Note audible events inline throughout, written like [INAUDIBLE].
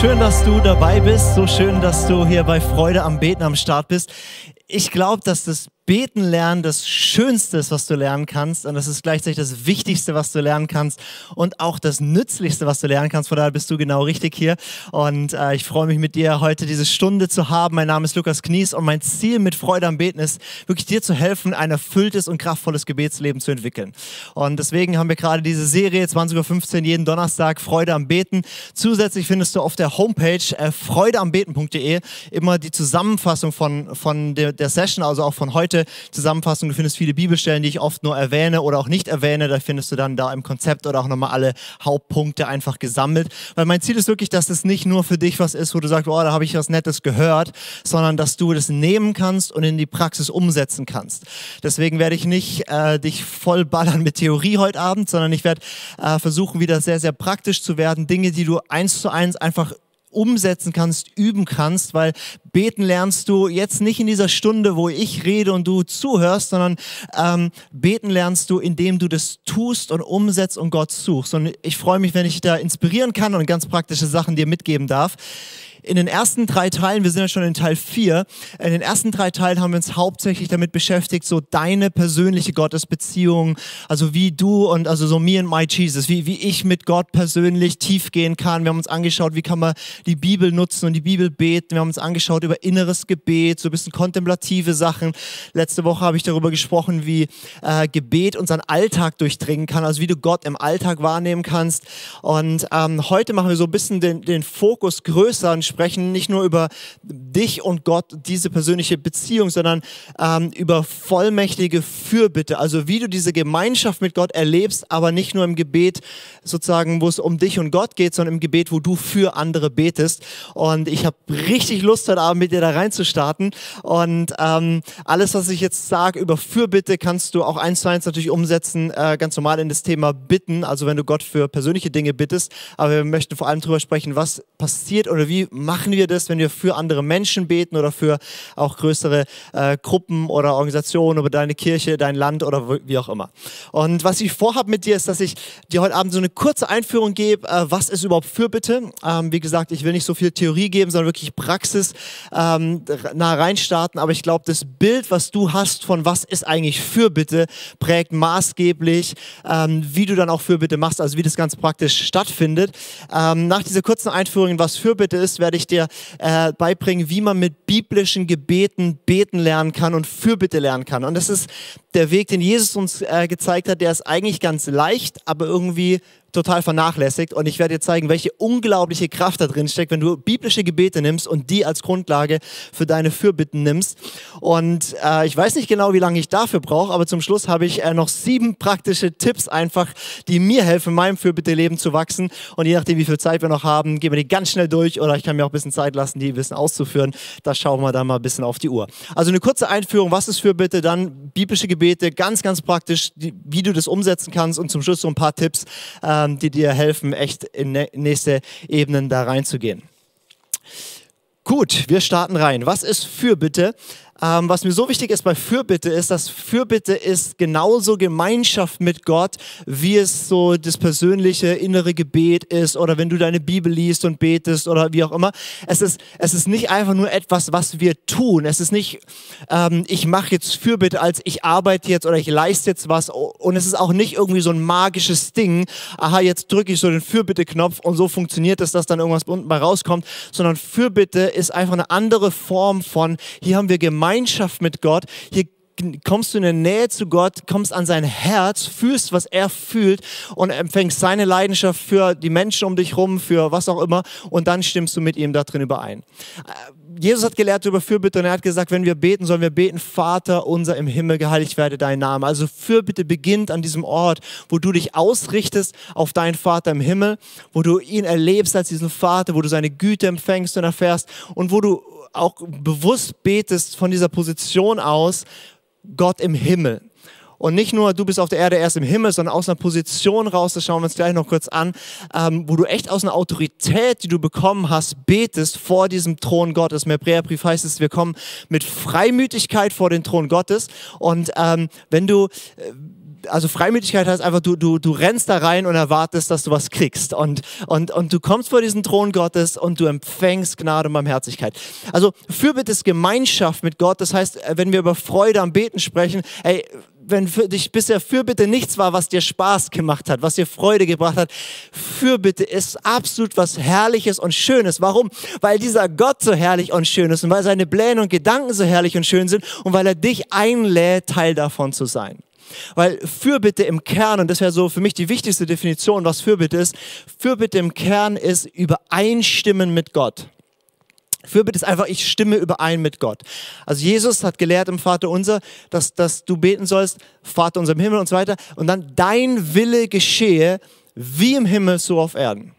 schön, dass du dabei bist. So schön, dass du hier bei Freude am Beten am Start bist. Ich glaube, dass das Beten lernen das Schönste ist, was du lernen kannst. Und das ist gleichzeitig das Wichtigste, was du lernen kannst. Und auch das Nützlichste, was du lernen kannst. Von daher bist du genau richtig hier. Und äh, ich freue mich mit dir heute diese Stunde zu haben. Mein Name ist Lukas Knies und mein Ziel mit Freude am Beten ist, wirklich dir zu helfen, ein erfülltes und kraftvolles Gebetsleben zu entwickeln. Und deswegen haben wir gerade diese Serie 20.15 Uhr jeden Donnerstag Freude am Beten. Zusätzlich findest du auf der Homepage äh, freudeambeten.de immer die Zusammenfassung von, von der, der Session, also auch von heute heute Zusammenfassung. Du findest viele Bibelstellen, die ich oft nur erwähne oder auch nicht erwähne. Da findest du dann da im Konzept oder auch nochmal alle Hauptpunkte einfach gesammelt. Weil mein Ziel ist wirklich, dass es nicht nur für dich was ist, wo du sagst, oh, da habe ich was Nettes gehört, sondern dass du das nehmen kannst und in die Praxis umsetzen kannst. Deswegen werde ich nicht äh, dich voll ballern mit Theorie heute Abend, sondern ich werde äh, versuchen, wieder sehr, sehr praktisch zu werden. Dinge, die du eins zu eins einfach umsetzen kannst, üben kannst, weil beten lernst du jetzt nicht in dieser Stunde, wo ich rede und du zuhörst, sondern ähm, beten lernst du, indem du das tust und umsetzt und Gott suchst. Und ich freue mich, wenn ich da inspirieren kann und ganz praktische Sachen dir mitgeben darf in den ersten drei Teilen, wir sind ja schon in Teil vier, in den ersten drei Teilen haben wir uns hauptsächlich damit beschäftigt, so deine persönliche Gottesbeziehung, also wie du und also so me and my Jesus, wie, wie ich mit Gott persönlich tief gehen kann. Wir haben uns angeschaut, wie kann man die Bibel nutzen und die Bibel beten. Wir haben uns angeschaut über inneres Gebet, so ein bisschen kontemplative Sachen. Letzte Woche habe ich darüber gesprochen, wie äh, Gebet unseren Alltag durchdringen kann, also wie du Gott im Alltag wahrnehmen kannst. Und ähm, heute machen wir so ein bisschen den, den Fokus größer und sprechen nicht nur über dich und Gott, diese persönliche Beziehung, sondern ähm, über vollmächtige Fürbitte. Also wie du diese Gemeinschaft mit Gott erlebst, aber nicht nur im Gebet sozusagen, wo es um dich und Gott geht, sondern im Gebet, wo du für andere betest. Und ich habe richtig Lust heute Abend mit dir da reinzustarten. Und ähm, alles, was ich jetzt sage über Fürbitte, kannst du auch eins zu eins natürlich umsetzen, äh, ganz normal in das Thema Bitten. Also wenn du Gott für persönliche Dinge bittest. Aber wir möchten vor allem darüber sprechen, was passiert oder wie machen wir das, wenn wir für andere Menschen beten oder für auch größere äh, Gruppen oder Organisationen oder deine Kirche, dein Land oder wie auch immer. Und was ich vorhabe mit dir ist, dass ich dir heute Abend so eine kurze Einführung gebe, äh, was ist überhaupt Fürbitte. Ähm, wie gesagt, ich will nicht so viel Theorie geben, sondern wirklich Praxis ähm, nah reinstarten. Aber ich glaube, das Bild, was du hast von was ist eigentlich Fürbitte, prägt maßgeblich, ähm, wie du dann auch Fürbitte machst, also wie das ganz praktisch stattfindet. Ähm, nach dieser kurzen Einführung, was Fürbitte ist, werde ich dir äh, beibringen, wie man mit biblischen Gebeten beten lernen kann und Fürbitte lernen kann. Und das ist der Weg, den Jesus uns äh, gezeigt hat, der ist eigentlich ganz leicht, aber irgendwie total vernachlässigt. Und ich werde dir zeigen, welche unglaubliche Kraft da drin steckt, wenn du biblische Gebete nimmst und die als Grundlage für deine Fürbitten nimmst. Und äh, ich weiß nicht genau, wie lange ich dafür brauche, aber zum Schluss habe ich äh, noch sieben praktische Tipps einfach, die mir helfen, in meinem Fürbitte-Leben zu wachsen. Und je nachdem, wie viel Zeit wir noch haben, gehen wir die ganz schnell durch oder ich kann mir auch ein bisschen Zeit lassen, die ein bisschen auszuführen. Da schauen wir dann mal ein bisschen auf die Uhr. Also eine kurze Einführung, was ist Fürbitte, dann biblische Gebete, ganz, ganz praktisch, die, wie du das umsetzen kannst und zum Schluss so ein paar Tipps, äh, ähm, die dir helfen, echt in nächste Ebenen da reinzugehen. Gut, wir starten rein. Was ist Fürbitte? Ähm, was mir so wichtig ist bei Fürbitte ist, dass Fürbitte ist genauso Gemeinschaft mit Gott, wie es so das persönliche innere Gebet ist oder wenn du deine Bibel liest und betest oder wie auch immer. Es ist, es ist nicht einfach nur etwas, was wir tun. Es ist nicht, ähm, ich mache jetzt Fürbitte als ich arbeite jetzt oder ich leiste jetzt was und es ist auch nicht irgendwie so ein magisches Ding. Aha, jetzt drücke ich so den Fürbitte-Knopf und so funktioniert es, dass dann irgendwas unten mal rauskommt, sondern Fürbitte ist einfach eine andere Form von, hier haben wir Gemeinschaft Gemeinschaft mit Gott. Hier kommst du in der Nähe zu Gott, kommst an sein Herz, fühlst, was er fühlt und empfängst seine Leidenschaft für die Menschen um dich rum, für was auch immer und dann stimmst du mit ihm da drin überein. Jesus hat gelehrt über Fürbitte und er hat gesagt, wenn wir beten, sollen wir beten, Vater unser im Himmel, geheiligt werde dein Name. Also Fürbitte beginnt an diesem Ort, wo du dich ausrichtest auf deinen Vater im Himmel, wo du ihn erlebst als diesen Vater, wo du seine Güte empfängst und erfährst und wo du auch bewusst betest von dieser Position aus, Gott im Himmel. Und nicht nur, du bist auf der Erde erst im Himmel, sondern aus einer Position raus, das schauen wir uns gleich noch kurz an, ähm, wo du echt aus einer Autorität, die du bekommen hast, betest vor diesem Thron Gottes. Im Hebräerbrief heißt es, wir kommen mit Freimütigkeit vor den Thron Gottes. Und ähm, wenn du... Äh, also Freimütigkeit heißt einfach, du, du, du rennst da rein und erwartest, dass du was kriegst. Und, und, und du kommst vor diesen Thron Gottes und du empfängst Gnade und Barmherzigkeit. Also Fürbitte ist Gemeinschaft mit Gott. Das heißt, wenn wir über Freude am Beten sprechen, ey, wenn für dich bisher Fürbitte nichts war, was dir Spaß gemacht hat, was dir Freude gebracht hat, Fürbitte ist absolut was Herrliches und Schönes. Warum? Weil dieser Gott so herrlich und schön ist und weil seine Pläne und Gedanken so herrlich und schön sind und weil er dich einlädt, Teil davon zu sein. Weil Fürbitte im Kern, und das wäre so für mich die wichtigste Definition, was Fürbitte ist, Fürbitte im Kern ist Übereinstimmen mit Gott. Fürbitte ist einfach, ich stimme überein mit Gott. Also Jesus hat gelehrt im Vater unser, dass, dass du beten sollst, Vater unser im Himmel und so weiter, und dann dein Wille geschehe, wie im Himmel, so auf Erden.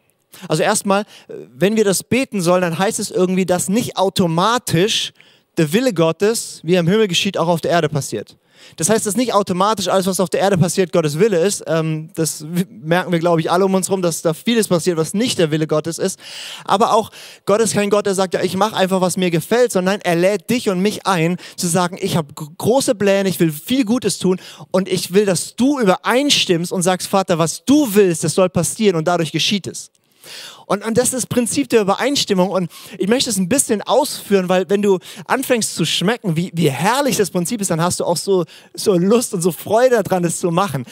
Also erstmal, wenn wir das beten sollen, dann heißt es irgendwie, dass nicht automatisch der Wille Gottes, wie er im Himmel geschieht, auch auf der Erde passiert. Das heißt, dass nicht automatisch alles, was auf der Erde passiert, Gottes Wille ist. Ähm, das merken wir, glaube ich, alle um uns herum, dass da vieles passiert, was nicht der Wille Gottes ist. Aber auch Gott ist kein Gott, der sagt, ja, ich mache einfach, was mir gefällt, sondern er lädt dich und mich ein, zu sagen, ich habe große Pläne, ich will viel Gutes tun und ich will, dass du übereinstimmst und sagst, Vater, was du willst, das soll passieren und dadurch geschieht es. Und, und das ist das Prinzip der Übereinstimmung. Und ich möchte es ein bisschen ausführen, weil wenn du anfängst zu schmecken, wie, wie herrlich das Prinzip ist, dann hast du auch so, so Lust und so Freude daran, es zu machen.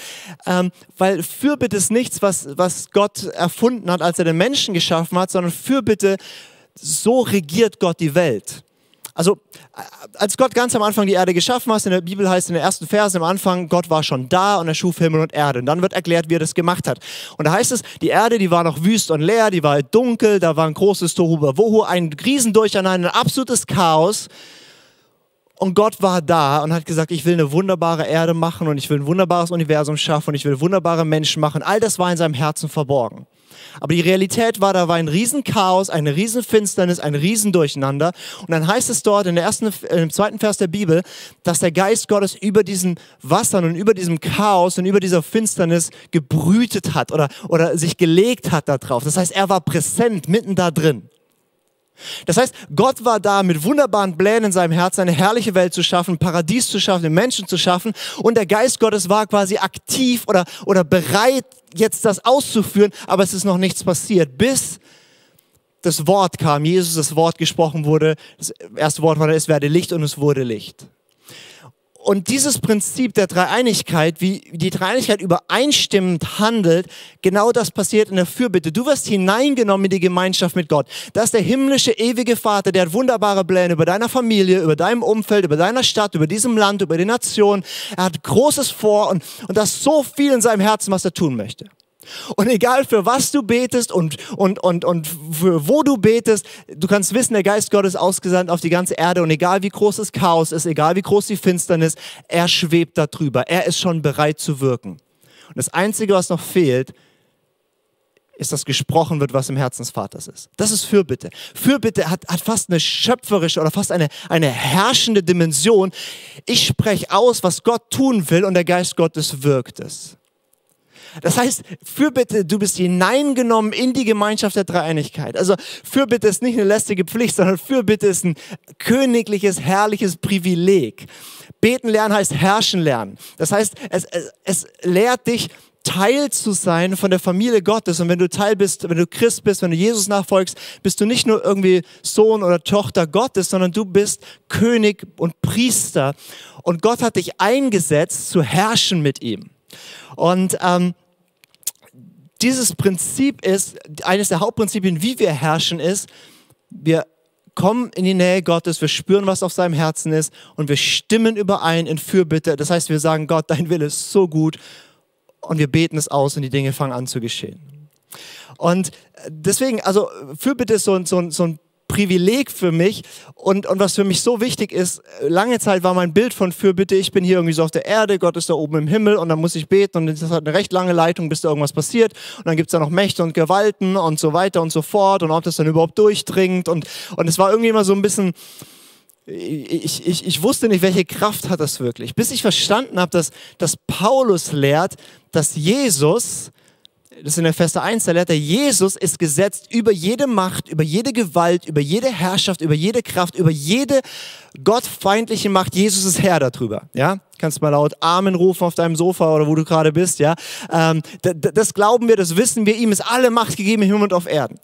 Ähm, weil Fürbitte ist nichts, was, was Gott erfunden hat, als er den Menschen geschaffen hat, sondern Fürbitte, so regiert Gott die Welt. Also als Gott ganz am Anfang die Erde geschaffen hat, in der Bibel heißt in den ersten Versen am Anfang, Gott war schon da und er schuf Himmel und Erde. Und dann wird erklärt, wie er das gemacht hat. Und da heißt es, die Erde, die war noch wüst und leer, die war dunkel, da war ein großes Tohuwabohu, ein Riesendurcheinander, ein absolutes Chaos. Und Gott war da und hat gesagt, ich will eine wunderbare Erde machen und ich will ein wunderbares Universum schaffen und ich will wunderbare Menschen machen. All das war in seinem Herzen verborgen. Aber die Realität war, da war ein Riesenchaos, eine Riesenfinsternis, ein Riesendurcheinander. Und dann heißt es dort in der ersten, im zweiten Vers der Bibel, dass der Geist Gottes über diesen Wassern und über diesem Chaos und über dieser Finsternis gebrütet hat oder, oder sich gelegt hat darauf. Das heißt, er war präsent mitten da drin. Das heißt, Gott war da mit wunderbaren Plänen in seinem Herzen, eine herrliche Welt zu schaffen, Paradies zu schaffen, den Menschen zu schaffen. Und der Geist Gottes war quasi aktiv oder, oder bereit, jetzt das auszuführen, aber es ist noch nichts passiert, bis das Wort kam, Jesus das Wort gesprochen wurde. Das erste Wort war, es werde Licht und es wurde Licht. Und dieses Prinzip der Dreieinigkeit, wie die Dreieinigkeit übereinstimmend handelt, genau das passiert in der Fürbitte. Du wirst hineingenommen in die Gemeinschaft mit Gott. Das ist der himmlische, ewige Vater, der hat wunderbare Pläne über deiner Familie, über deinem Umfeld, über deiner Stadt, über diesem Land, über die Nation. Er hat Großes vor und, und das so viel in seinem Herzen, was er tun möchte. Und egal für was du betest und, und, und, und für wo du betest, du kannst wissen, der Geist Gottes ist ausgesandt auf die ganze Erde und egal wie groß das Chaos ist, egal wie groß die Finsternis, er schwebt da drüber. Er ist schon bereit zu wirken. Und das Einzige, was noch fehlt, ist, dass gesprochen wird, was im Herzen des Vaters ist. Das ist Fürbitte. Fürbitte hat, hat fast eine schöpferische oder fast eine, eine herrschende Dimension. Ich spreche aus, was Gott tun will und der Geist Gottes wirkt es. Das heißt, Fürbitte, du bist hineingenommen in die Gemeinschaft der Dreieinigkeit. Also Fürbitte ist nicht eine lästige Pflicht, sondern Fürbitte ist ein königliches, herrliches Privileg. Beten lernen heißt herrschen lernen. Das heißt, es, es, es lehrt dich, Teil zu sein von der Familie Gottes. Und wenn du Teil bist, wenn du Christ bist, wenn du Jesus nachfolgst, bist du nicht nur irgendwie Sohn oder Tochter Gottes, sondern du bist König und Priester. Und Gott hat dich eingesetzt, zu herrschen mit ihm. Und ähm, dieses Prinzip ist, eines der Hauptprinzipien, wie wir herrschen, ist, wir kommen in die Nähe Gottes, wir spüren, was auf seinem Herzen ist und wir stimmen überein in Fürbitte. Das heißt, wir sagen, Gott, dein Wille ist so gut und wir beten es aus und die Dinge fangen an zu geschehen. Und deswegen, also Fürbitte ist so, so, so ein Privileg für mich. Und, und was für mich so wichtig ist, lange Zeit war mein Bild von Fürbitte, ich bin hier irgendwie so auf der Erde, Gott ist da oben im Himmel und dann muss ich beten und das hat eine recht lange Leitung, bis da irgendwas passiert. Und dann gibt es da noch Mächte und Gewalten und so weiter und so fort und ob das dann überhaupt durchdringt. Und, und es war irgendwie immer so ein bisschen, ich, ich, ich wusste nicht, welche Kraft hat das wirklich, bis ich verstanden habe, dass, dass Paulus lehrt, dass Jesus das ist in Epheser 1, da lehrt er, Jesus ist gesetzt über jede Macht, über jede Gewalt, über jede Herrschaft, über jede Kraft, über jede gottfeindliche Macht. Jesus ist Herr darüber. Ja, kannst mal laut Amen rufen auf deinem Sofa oder wo du gerade bist. Ja, ähm, das glauben wir, das wissen wir. Ihm ist alle Macht gegeben im Himmel und auf Erden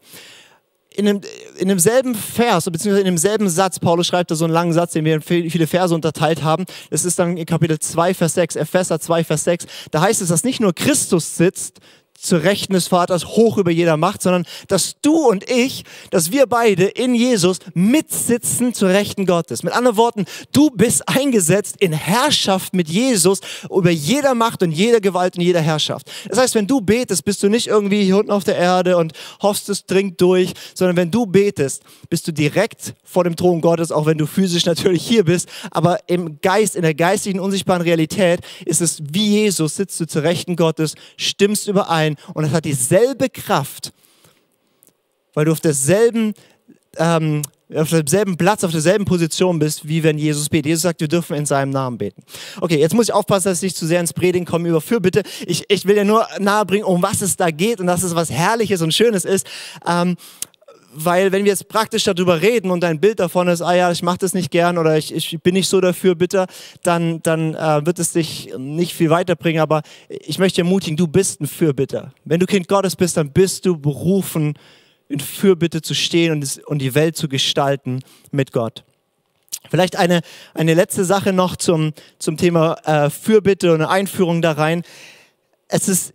in, dem, in demselben Vers, beziehungsweise in demselben Satz, Paulus schreibt da so einen langen Satz, den wir in viele Verse unterteilt haben. Das ist dann in Kapitel 2, Vers 6, Epheser 2, Vers 6. Da heißt es, dass nicht nur Christus sitzt, zur Rechten des Vaters hoch über jeder Macht, sondern dass du und ich, dass wir beide in Jesus mitsitzen zur Rechten Gottes. Mit anderen Worten, du bist eingesetzt in Herrschaft mit Jesus über jeder Macht und jeder Gewalt und jeder Herrschaft. Das heißt, wenn du betest, bist du nicht irgendwie hier unten auf der Erde und hoffst, es dringt durch, sondern wenn du betest, bist du direkt vor dem Thron Gottes, auch wenn du physisch natürlich hier bist, aber im Geist, in der geistigen, unsichtbaren Realität ist es wie Jesus, sitzt du zur Rechten Gottes, stimmst überein, sein und es hat dieselbe Kraft, weil du auf derselben, ähm, auf demselben Platz, auf derselben Position bist, wie wenn Jesus betet. Jesus sagt, wir dürfen in seinem Namen beten. Okay, jetzt muss ich aufpassen, dass ich nicht zu sehr ins Predigen komme über Fürbitte. Ich, ich will ja nur nahebringen, um was es da geht und dass es was Herrliches und Schönes ist. Ähm, weil wenn wir jetzt praktisch darüber reden und ein Bild davon ist, ah ja, ich mache das nicht gern oder ich, ich bin nicht so dafür, bitte, dann, dann äh, wird es dich nicht viel weiterbringen. Aber ich möchte ermutigen, du bist ein Fürbitter. Wenn du Kind Gottes bist, dann bist du berufen, in Fürbitte zu stehen und, und die Welt zu gestalten mit Gott. Vielleicht eine, eine letzte Sache noch zum, zum Thema äh, Fürbitte und eine Einführung da rein. Es ist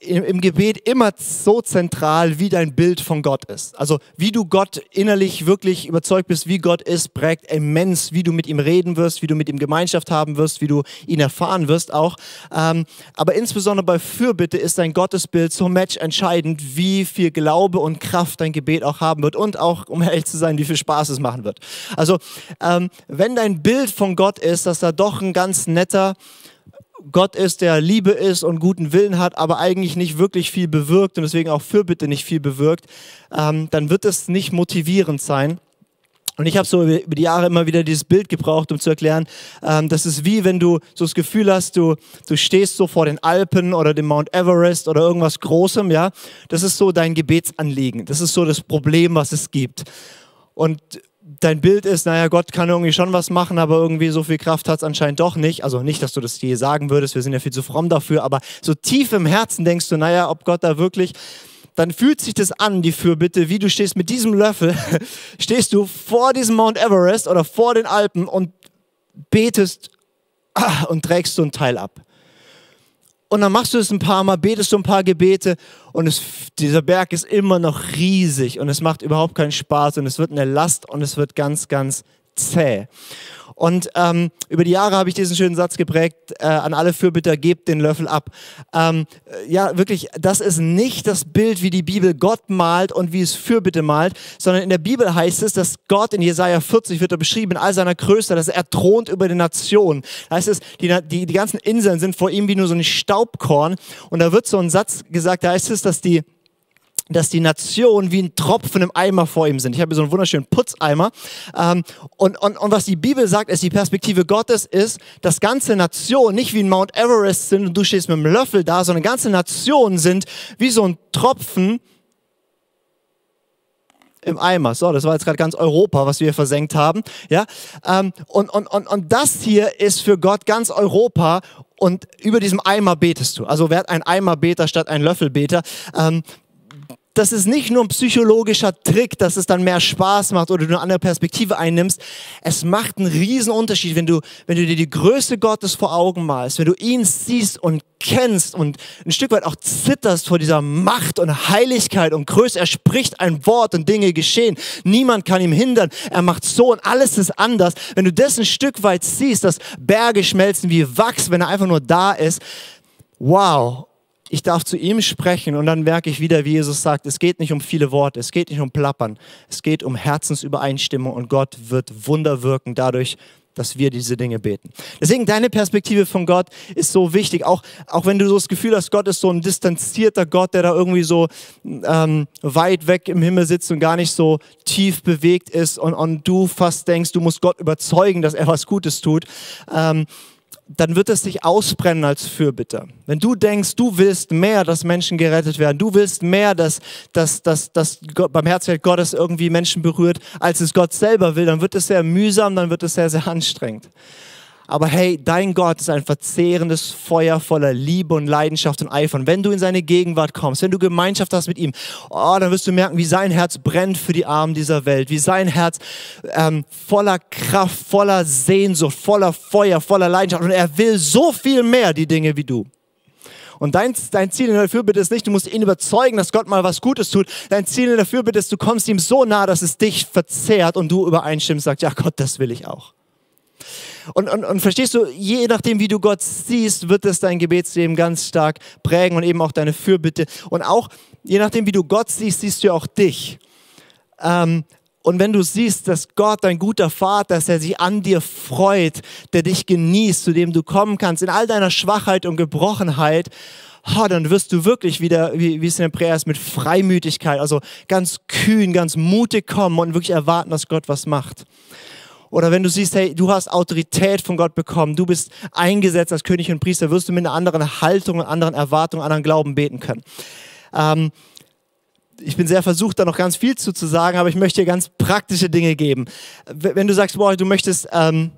im, Gebet immer so zentral, wie dein Bild von Gott ist. Also wie du Gott innerlich wirklich überzeugt bist, wie Gott ist, prägt immens, wie du mit ihm reden wirst, wie du mit ihm Gemeinschaft haben wirst, wie du ihn erfahren wirst auch. Ähm, aber insbesondere bei Fürbitte ist dein Gottesbild so match entscheidend, wie viel Glaube und Kraft dein Gebet auch haben wird und auch, um ehrlich zu sein, wie viel Spaß es machen wird. Also ähm, wenn dein Bild von Gott ist, dass da doch ein ganz netter, Gott ist, der Liebe ist und guten Willen hat, aber eigentlich nicht wirklich viel bewirkt und deswegen auch Fürbitte nicht viel bewirkt, ähm, dann wird es nicht motivierend sein. Und ich habe so über die Jahre immer wieder dieses Bild gebraucht, um zu erklären, ähm, das ist wie wenn du so das Gefühl hast, du, du stehst so vor den Alpen oder dem Mount Everest oder irgendwas Großem, ja. Das ist so dein Gebetsanliegen. Das ist so das Problem, was es gibt. Und dein Bild ist, naja, Gott kann irgendwie schon was machen, aber irgendwie so viel Kraft hat es anscheinend doch nicht. Also nicht, dass du das je sagen würdest, wir sind ja viel zu fromm dafür, aber so tief im Herzen denkst du, naja, ob Gott da wirklich, dann fühlt sich das an, die Fürbitte, wie du stehst mit diesem Löffel, [LAUGHS] stehst du vor diesem Mount Everest oder vor den Alpen und betest ah, und trägst so ein Teil ab. Und dann machst du es ein paar Mal, betest du ein paar Gebete und es, dieser Berg ist immer noch riesig und es macht überhaupt keinen Spaß und es wird eine Last und es wird ganz, ganz zäh. Und ähm, über die Jahre habe ich diesen schönen Satz geprägt, äh, an alle Fürbitter, gebt den Löffel ab. Ähm, ja, wirklich, das ist nicht das Bild, wie die Bibel Gott malt und wie es Fürbitte malt, sondern in der Bibel heißt es, dass Gott in Jesaja 40 wird er beschrieben, in all seiner Größe, dass er thront über den Nationen. Da heißt es, die, die, die ganzen Inseln sind vor ihm wie nur so ein Staubkorn. Und da wird so ein Satz gesagt, da heißt es, dass die, dass die Nationen wie ein Tropfen im Eimer vor ihm sind. Ich habe hier so einen wunderschönen Putzeimer. Ähm, und, und, und was die Bibel sagt, ist, die Perspektive Gottes ist, dass ganze Nationen nicht wie ein Mount Everest sind und du stehst mit einem Löffel da, sondern ganze Nationen sind wie so ein Tropfen im Eimer. So, das war jetzt gerade ganz Europa, was wir versenkt haben. Ja? Ähm, und, und, und, und das hier ist für Gott ganz Europa und über diesem Eimer betest du. Also werd ein Eimerbeter statt ein Löffelbeter. Ähm, das ist nicht nur ein psychologischer Trick, dass es dann mehr Spaß macht oder du eine andere Perspektive einnimmst. Es macht einen riesen Unterschied, wenn du, wenn du dir die Größe Gottes vor Augen malst, wenn du ihn siehst und kennst und ein Stück weit auch zitterst vor dieser Macht und Heiligkeit und Größe. Er spricht ein Wort und Dinge geschehen. Niemand kann ihm hindern. Er macht so und alles ist anders. Wenn du das ein Stück weit siehst, dass Berge schmelzen wie Wachs, wenn er einfach nur da ist. Wow ich darf zu ihm sprechen und dann merke ich wieder, wie Jesus sagt, es geht nicht um viele Worte, es geht nicht um Plappern, es geht um Herzensübereinstimmung und Gott wird Wunder wirken dadurch, dass wir diese Dinge beten. Deswegen deine Perspektive von Gott ist so wichtig, auch, auch wenn du so das Gefühl hast, Gott ist so ein distanzierter Gott, der da irgendwie so ähm, weit weg im Himmel sitzt und gar nicht so tief bewegt ist und, und du fast denkst, du musst Gott überzeugen, dass er was Gutes tut. Ähm, dann wird es dich ausbrennen als Fürbitter. Wenn du denkst, du willst mehr, dass Menschen gerettet werden, du willst mehr, dass, dass, dass, dass beim Herzfeld Gottes irgendwie Menschen berührt, als es Gott selber will, dann wird es sehr mühsam, dann wird es sehr, sehr anstrengend. Aber hey, dein Gott ist ein verzehrendes Feuer voller Liebe und Leidenschaft und Eifer. Und wenn du in seine Gegenwart kommst, wenn du Gemeinschaft hast mit ihm, oh, dann wirst du merken, wie sein Herz brennt für die Armen dieser Welt, wie sein Herz ähm, voller Kraft, voller Sehnsucht, voller Feuer, voller Leidenschaft. Und er will so viel mehr die Dinge wie du. Und dein, dein Ziel in der Fürbitte ist nicht, du musst ihn überzeugen, dass Gott mal was Gutes tut. Dein Ziel in der Fürbitte ist, du kommst ihm so nah, dass es dich verzehrt und du übereinstimmst, sagst, ja Gott, das will ich auch. Und, und, und verstehst du, je nachdem, wie du Gott siehst, wird es dein Gebetsleben ganz stark prägen und eben auch deine Fürbitte. Und auch je nachdem, wie du Gott siehst, siehst du auch dich. Ähm, und wenn du siehst, dass Gott dein guter Vater ist, der sich an dir freut, der dich genießt, zu dem du kommen kannst, in all deiner Schwachheit und Gebrochenheit, oh, dann wirst du wirklich wieder, wie, wie es in der Präger ist, mit Freimütigkeit, also ganz kühn, ganz mutig kommen und wirklich erwarten, dass Gott was macht. Oder wenn du siehst, hey, du hast Autorität von Gott bekommen, du bist eingesetzt als König und Priester, wirst du mit einer anderen Haltung, einer anderen Erwartung, anderen Glauben beten können. Ähm, ich bin sehr versucht, da noch ganz viel zu, zu sagen, aber ich möchte dir ganz praktische Dinge geben. Wenn du sagst, boah, du möchtest, ähm,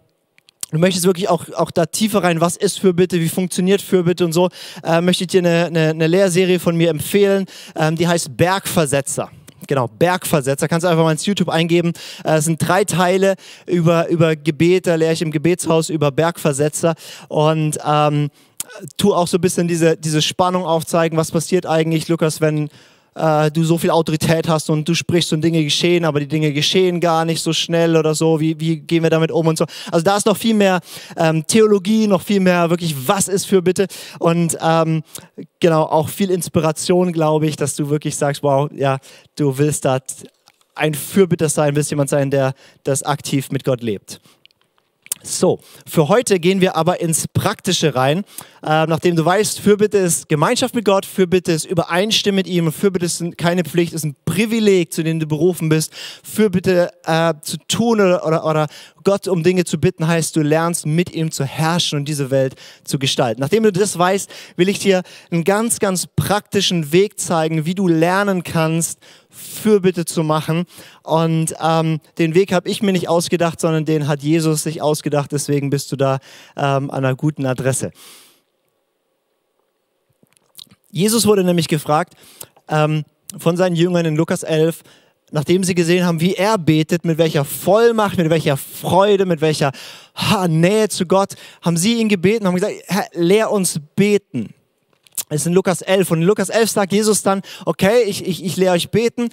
du möchtest wirklich auch, auch da tiefer rein, was ist Fürbitte, wie funktioniert Fürbitte und so, äh, möchte ich dir eine, eine, eine Lehrserie von mir empfehlen, ähm, die heißt Bergversetzer genau, Bergversetzer. Kannst du einfach mal ins YouTube eingeben. Äh, es sind drei Teile über, über Gebet, da lehre ich im Gebetshaus über Bergversetzer und ähm, tu auch so ein bisschen diese, diese Spannung aufzeigen, was passiert eigentlich, Lukas, wenn äh, du so viel Autorität hast und du sprichst und Dinge geschehen, aber die Dinge geschehen gar nicht so schnell oder so. Wie, wie gehen wir damit um und so? Also da ist noch viel mehr ähm, Theologie, noch viel mehr wirklich, was ist für bitte? Und ähm, genau, auch viel Inspiration, glaube ich, dass du wirklich sagst, wow, ja, du willst da ein Fürbitter sein, willst jemand sein, der das aktiv mit Gott lebt. So, für heute gehen wir aber ins Praktische rein. Äh, nachdem du weißt, Fürbitte ist Gemeinschaft mit Gott, Fürbitte ist Übereinstimmen mit ihm, Fürbitte ist keine Pflicht, ist ein Privileg, zu dem du berufen bist. Fürbitte äh, zu tun oder, oder, oder Gott um Dinge zu bitten, heißt, du lernst mit ihm zu herrschen und diese Welt zu gestalten. Nachdem du das weißt, will ich dir einen ganz, ganz praktischen Weg zeigen, wie du lernen kannst, Fürbitte zu machen. Und ähm, den Weg habe ich mir nicht ausgedacht, sondern den hat Jesus sich ausgedacht. Deswegen bist du da ähm, an einer guten Adresse. Jesus wurde nämlich gefragt ähm, von seinen Jüngern in Lukas 11, nachdem sie gesehen haben, wie er betet, mit welcher Vollmacht, mit welcher Freude, mit welcher Nähe zu Gott, haben sie ihn gebeten, haben gesagt, Herr, lehr uns beten. Ist in Lukas 11. Und in Lukas 11 sagt Jesus dann, okay, ich, ich, ich lehre euch beten.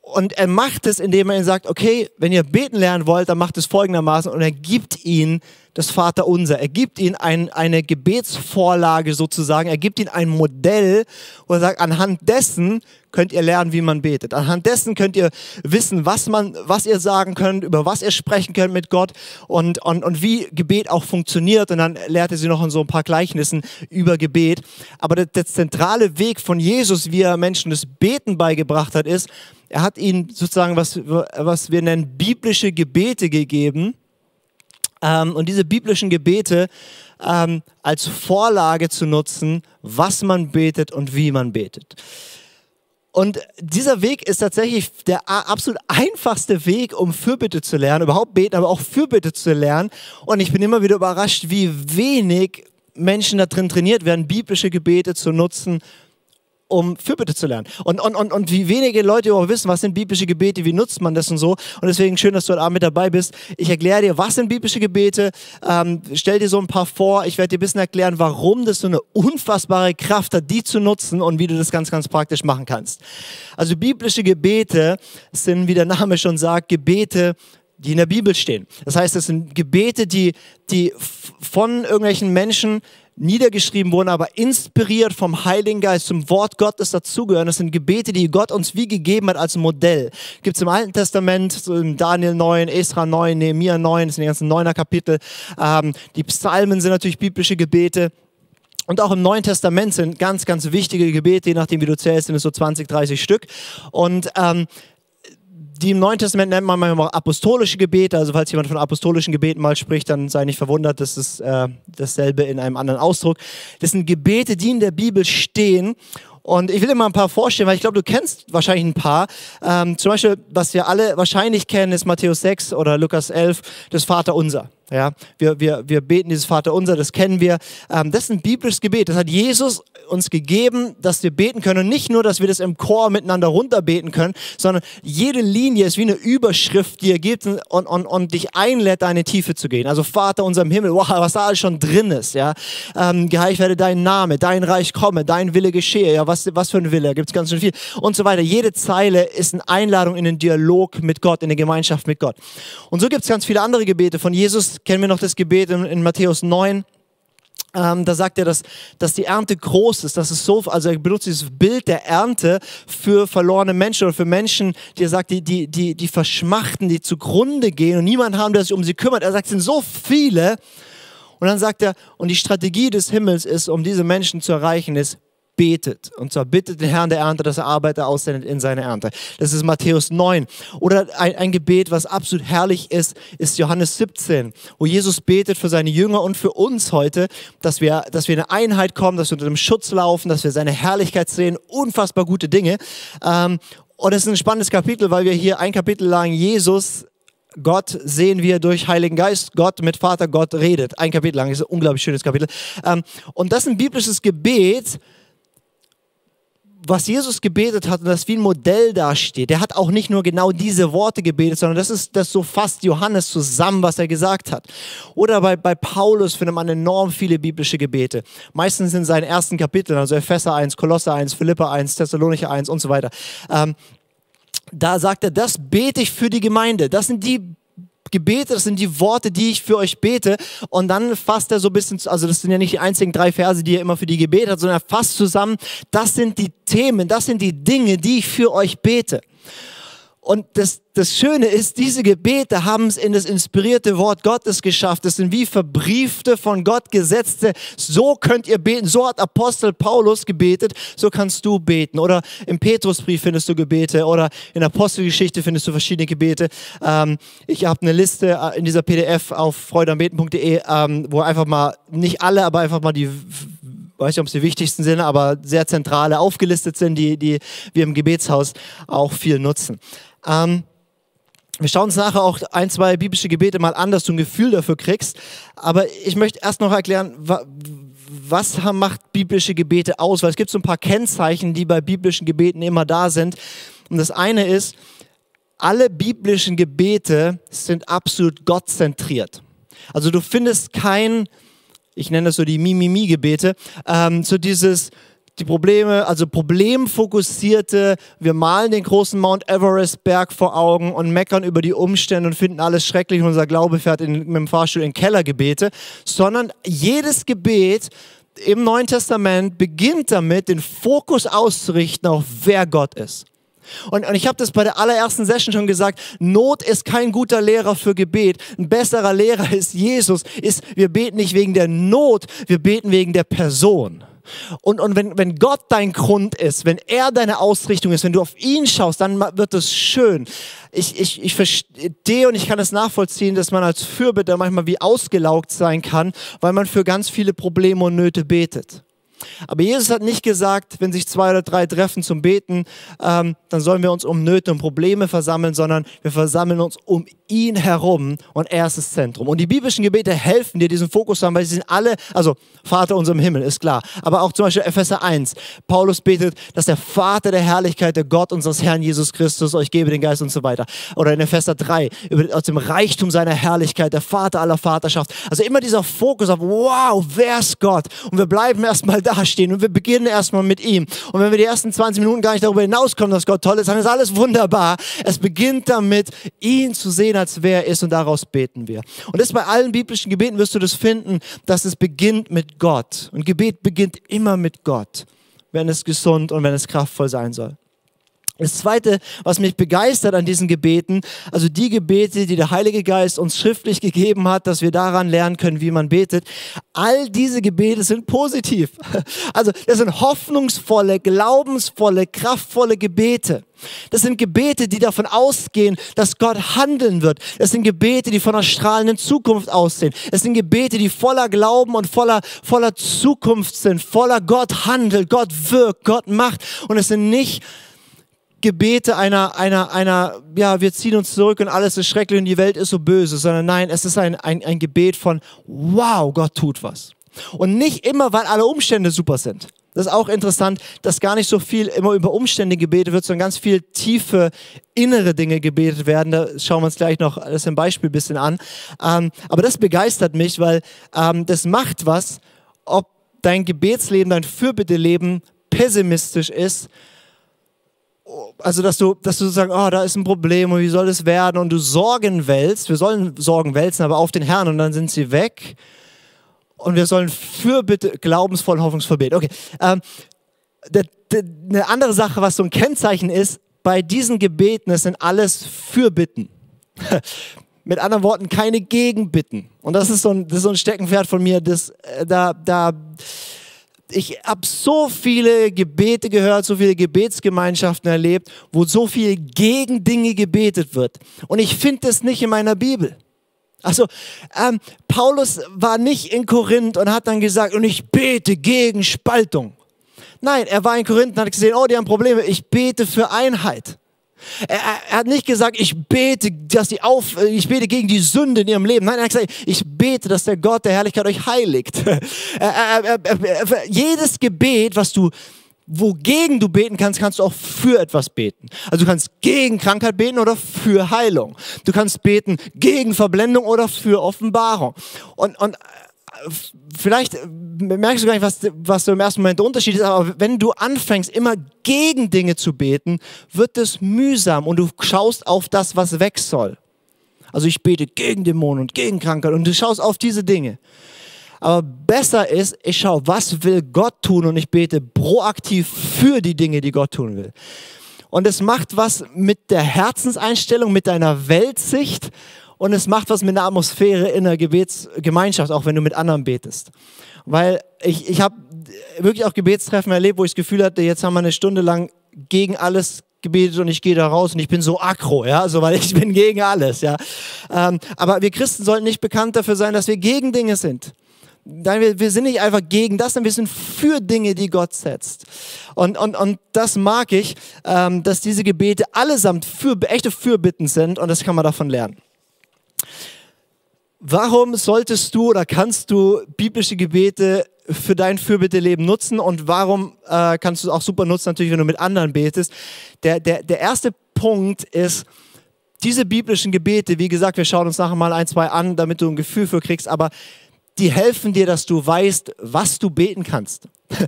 Und er macht es, indem er ihnen sagt, okay, wenn ihr beten lernen wollt, dann macht es folgendermaßen. Und er gibt ihnen das Vaterunser. Er gibt ihnen ein, eine Gebetsvorlage sozusagen. Er gibt ihnen ein Modell, wo er sagt, anhand dessen könnt ihr lernen, wie man betet. Anhand dessen könnt ihr wissen, was, man, was ihr sagen könnt, über was ihr sprechen könnt mit Gott und, und, und wie Gebet auch funktioniert. Und dann lehrt er sie noch in so ein paar Gleichnissen über Gebet. Aber der, der zentrale Weg von Jesus, wie er Menschen das Beten beigebracht hat, ist, er hat ihnen sozusagen, was, was wir nennen, biblische Gebete gegeben ähm, und diese biblischen Gebete ähm, als Vorlage zu nutzen, was man betet und wie man betet. Und dieser Weg ist tatsächlich der absolut einfachste Weg, um Fürbitte zu lernen, überhaupt beten, aber auch Fürbitte zu lernen. Und ich bin immer wieder überrascht, wie wenig Menschen da drin trainiert werden, biblische Gebete zu nutzen, um Fürbitte zu lernen. Und, und, und, und wie wenige Leute auch wissen, was sind biblische Gebete, wie nutzt man das und so. Und deswegen schön, dass du heute Abend mit dabei bist. Ich erkläre dir, was sind biblische Gebete, ähm, stell dir so ein paar vor. Ich werde dir ein bisschen erklären, warum das so eine unfassbare Kraft hat, die zu nutzen und wie du das ganz, ganz praktisch machen kannst. Also biblische Gebete sind, wie der Name schon sagt, Gebete, die in der Bibel stehen. Das heißt, es sind Gebete, die, die von irgendwelchen Menschen niedergeschrieben wurden, aber inspiriert vom Heiligen Geist, zum Wort Gottes dazugehören. Das sind Gebete, die Gott uns wie gegeben hat als Modell. Gibt es im Alten Testament, so in Daniel 9, Esra 9, Nehemiah 9, das sind die ganzen neuner Kapitel. Ähm, die Psalmen sind natürlich biblische Gebete. Und auch im Neuen Testament sind ganz, ganz wichtige Gebete, je nachdem wie du zählst, sind es so 20, 30 Stück. Und ähm, die im Neuen Testament nennt man manchmal apostolische Gebete. Also falls jemand von apostolischen Gebeten mal spricht, dann sei nicht verwundert, das ist äh, dasselbe in einem anderen Ausdruck. Das sind Gebete, die in der Bibel stehen und ich will dir mal ein paar vorstellen, weil ich glaube, du kennst wahrscheinlich ein paar. Ähm, zum Beispiel, was wir alle wahrscheinlich kennen, ist Matthäus 6 oder Lukas 11, das Vater Unser. Ja, wir, wir, wir beten dieses Vater Unser, das kennen wir. Ähm, das ist ein biblisches Gebet. Das hat Jesus uns gegeben, dass wir beten können. Und nicht nur, dass wir das im Chor miteinander runterbeten können, sondern jede Linie ist wie eine Überschrift, die er gibt und, und, und dich einlädt, deine Tiefe zu gehen. Also Vater unser im Himmel, wow, was da alles schon drin ist. Ja? Ähm, geheiligt werde dein Name, dein Reich komme, dein Wille geschehe. Ja, was, was für ein Wille? Gibt es ganz schön viel. Und so weiter. Jede Zeile ist eine Einladung in den Dialog mit Gott, in eine Gemeinschaft mit Gott. Und so gibt es ganz viele andere Gebete von Jesus kennen wir noch das Gebet in, in Matthäus 9. Ähm, da sagt er, dass, dass die Ernte groß ist. Das ist so, also er benutzt dieses Bild der Ernte für verlorene Menschen oder für Menschen, die er sagt, die, die, die, die verschmachten, die zugrunde gehen und niemand haben, der sich um sie kümmert. Er sagt, es sind so viele. Und dann sagt er, und die Strategie des Himmels ist, um diese Menschen zu erreichen, ist, betet. Und zwar bittet den Herrn der Ernte, dass er Arbeiter aussendet in seine Ernte. Das ist Matthäus 9. Oder ein, ein, Gebet, was absolut herrlich ist, ist Johannes 17, wo Jesus betet für seine Jünger und für uns heute, dass wir, dass wir in eine Einheit kommen, dass wir unter dem Schutz laufen, dass wir seine Herrlichkeit sehen. Unfassbar gute Dinge. Ähm, und es ist ein spannendes Kapitel, weil wir hier ein Kapitel lang Jesus Gott sehen wir durch Heiligen Geist, Gott mit Vater Gott redet. Ein Kapitel lang, ist ein unglaublich schönes Kapitel. Ähm, und das ist ein biblisches Gebet, was Jesus gebetet hat und das wie ein Modell dasteht, der hat auch nicht nur genau diese Worte gebetet, sondern das ist das so fast Johannes zusammen, was er gesagt hat. Oder bei, bei Paulus findet man enorm viele biblische Gebete. Meistens in seinen ersten Kapiteln, also Epheser 1, Kolosser 1, Philippa 1, Thessalonicher 1 und so weiter. Ähm, da sagt er, das bete ich für die Gemeinde. Das sind die Gebete, das sind die Worte, die ich für euch bete. Und dann fasst er so ein bisschen, also das sind ja nicht die einzigen drei Verse, die er immer für die Gebete hat, sondern er fasst zusammen, das sind die Themen, das sind die Dinge, die ich für euch bete. Und das, das Schöne ist, diese Gebete haben es in das inspirierte Wort Gottes geschafft. Das sind wie verbriefte, von Gott gesetzte. So könnt ihr beten. So hat Apostel Paulus gebetet. So kannst du beten. Oder im Petrusbrief findest du Gebete. Oder in Apostelgeschichte findest du verschiedene Gebete. Ähm, ich habe eine Liste äh, in dieser PDF auf freudeambeten.de, ähm, wo einfach mal, nicht alle, aber einfach mal die weiß nicht, ob es die wichtigsten sind, aber sehr zentrale aufgelistet sind, die, die wir im Gebetshaus auch viel nutzen. Ähm, wir schauen uns nachher auch ein, zwei biblische Gebete mal an, dass du ein Gefühl dafür kriegst. Aber ich möchte erst noch erklären, was macht biblische Gebete aus? Weil es gibt so ein paar Kennzeichen, die bei biblischen Gebeten immer da sind. Und das eine ist, alle biblischen Gebete sind absolut gottzentriert. Also du findest kein, ich nenne das so die Mimimi-Gebete, ähm, so dieses, die Probleme, also problemfokussierte, wir malen den großen Mount Everest Berg vor Augen und meckern über die Umstände und finden alles schrecklich und unser Glaube fährt in, mit dem Fahrstuhl in Kellergebete, sondern jedes Gebet im Neuen Testament beginnt damit, den Fokus auszurichten auf wer Gott ist. Und, und ich habe das bei der allerersten Session schon gesagt, Not ist kein guter Lehrer für Gebet. Ein besserer Lehrer [LAUGHS] ist Jesus, ist, wir beten nicht wegen der Not, wir beten wegen der Person. Und, und wenn, wenn Gott dein Grund ist, wenn er deine Ausrichtung ist, wenn du auf ihn schaust, dann wird es schön. Ich, ich, ich verstehe und ich kann es nachvollziehen, dass man als Fürbitter manchmal wie ausgelaugt sein kann, weil man für ganz viele Probleme und Nöte betet. Aber Jesus hat nicht gesagt, wenn sich zwei oder drei treffen zum Beten, ähm, dann sollen wir uns um Nöte und Probleme versammeln, sondern wir versammeln uns um ihn herum und er ist das Zentrum. Und die biblischen Gebete helfen dir, diesen Fokus zu haben, weil sie sind alle, also Vater unserem Himmel, ist klar. Aber auch zum Beispiel Epheser 1. Paulus betet, dass der Vater der Herrlichkeit, der Gott unseres Herrn Jesus Christus euch gebe den Geist und so weiter. Oder in Epheser 3, über, aus dem Reichtum seiner Herrlichkeit, der Vater aller Vaterschaft. Also immer dieser Fokus auf, wow, wer ist Gott? Und wir bleiben erstmal dastehen und wir beginnen erstmal mit ihm. Und wenn wir die ersten 20 Minuten gar nicht darüber hinauskommen, dass Gott toll ist, dann ist alles wunderbar. Es beginnt damit, ihn zu sehen als wer er ist und daraus beten wir. Und das bei allen biblischen Gebeten wirst du das finden, dass es beginnt mit Gott. Und Gebet beginnt immer mit Gott, wenn es gesund und wenn es kraftvoll sein soll. Das Zweite, was mich begeistert an diesen Gebeten, also die Gebete, die der Heilige Geist uns schriftlich gegeben hat, dass wir daran lernen können, wie man betet, all diese Gebete sind positiv. [LAUGHS] Also das sind hoffnungsvolle, glaubensvolle, kraftvolle Gebete. Das sind Gebete, die davon ausgehen, dass Gott handeln wird. Das sind Gebete, die von einer strahlenden Zukunft aussehen. Es sind Gebete, die voller Glauben und voller, voller Zukunft sind, voller Gott handelt, Gott wirkt, Gott macht. Und es sind nicht Gebete einer, einer, einer, ja, wir ziehen uns zurück und alles ist schrecklich und die Welt ist so böse, sondern nein, es ist ein, ein, ein Gebet von, wow, Gott tut was. Und nicht immer, weil alle Umstände super sind. Das ist auch interessant, dass gar nicht so viel immer über Umstände gebetet wird, sondern ganz viel tiefe innere Dinge gebetet werden. Da schauen wir uns gleich noch das im Beispiel ein bisschen an. Ähm, aber das begeistert mich, weil ähm, das macht was, ob dein Gebetsleben, dein Fürbitteleben pessimistisch ist also dass du, dass du sagen, oh, da ist ein Problem und wie soll es werden und du Sorgen wälzt, wir sollen Sorgen wälzen, aber auf den Herrn und dann sind sie weg und wir sollen Fürbitte, glaubensvoll, hoffnungsvoll beten. Okay, ähm, eine andere Sache, was so ein Kennzeichen ist, bei diesen Gebeten, es sind alles Fürbitten. [LAUGHS] Mit anderen Worten, keine Gegenbitten. Und das ist so ein, das ist so ein Steckenpferd von mir, das, äh, da, da, ich habe so viele Gebete gehört, so viele Gebetsgemeinschaften erlebt, wo so viel gegen Dinge gebetet wird. Und ich finde es nicht in meiner Bibel. Also ähm, Paulus war nicht in Korinth und hat dann gesagt, und ich bete gegen Spaltung. Nein, er war in Korinth und hat gesehen, oh, die haben Probleme, ich bete für Einheit. Er, er, hat nicht gesagt, ich bete, dass die auf, ich bete gegen die Sünde in ihrem Leben. Nein, er hat gesagt, ich bete, dass der Gott der Herrlichkeit euch heiligt. [LAUGHS] Jedes Gebet, was du wogegen du beten kannst, kannst du auch für etwas beten. Also du kannst gegen Krankheit beten oder für Heilung. Du kannst beten gegen Verblendung oder für Offenbarung. Und, und vielleicht merkst du gar nicht, was, was so im ersten Moment der Unterschied ist, aber wenn du anfängst, immer gegen Dinge zu beten, wird es mühsam und du schaust auf das, was weg soll. Also ich bete gegen Dämonen und gegen Krankheit und du schaust auf diese Dinge. Aber besser ist, ich schaue, was will Gott tun und ich bete proaktiv für die Dinge, die Gott tun will. Und es macht was mit der Herzenseinstellung, mit deiner Weltsicht und es macht was mit der Atmosphäre in der Gebetsgemeinschaft, auch wenn du mit anderen betest. Weil ich, ich habe wirklich auch Gebetstreffen erlebt, wo ich das Gefühl hatte, jetzt haben wir eine Stunde lang gegen alles gebetet und ich gehe da raus und ich bin so aggro, ja, also weil ich bin gegen alles, ja. Ähm, aber wir Christen sollten nicht bekannt dafür sein, dass wir gegen Dinge sind. Nein, wir, wir sind nicht einfach gegen das, sondern wir sind für Dinge, die Gott setzt. Und, und, und das mag ich, ähm, dass diese Gebete allesamt für, echte Fürbitten sind und das kann man davon lernen. Warum solltest du oder kannst du biblische Gebete für dein Fürbitteleben nutzen und warum äh, kannst du es auch super nutzen, natürlich, wenn du mit anderen betest? Der, der, der erste Punkt ist, diese biblischen Gebete, wie gesagt, wir schauen uns nachher mal ein, zwei an, damit du ein Gefühl für kriegst, aber die helfen dir, dass du weißt, was du beten kannst. [LAUGHS]